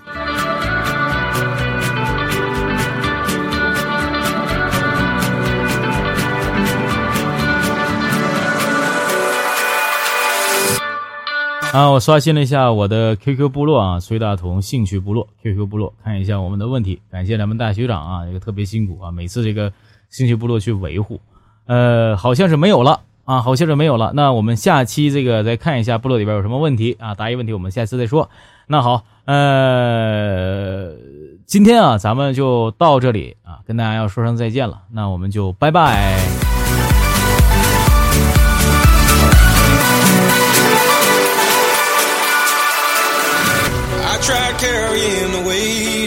啊，我刷新了一下我的 QQ 部落啊，崔大同兴趣部落 QQ 部落，看一下我们的问题。感谢咱们大学长啊，这个特别辛苦啊，每次这个兴趣部落去维护。呃，好像是没有了啊，好像是没有了。那我们下期这个再看一下部落里边有什么问题啊，答疑问题我们下次再说。那好，呃，今天啊，咱们就到这里啊，跟大家要说声再见了。那我们就拜拜。Carrying the weight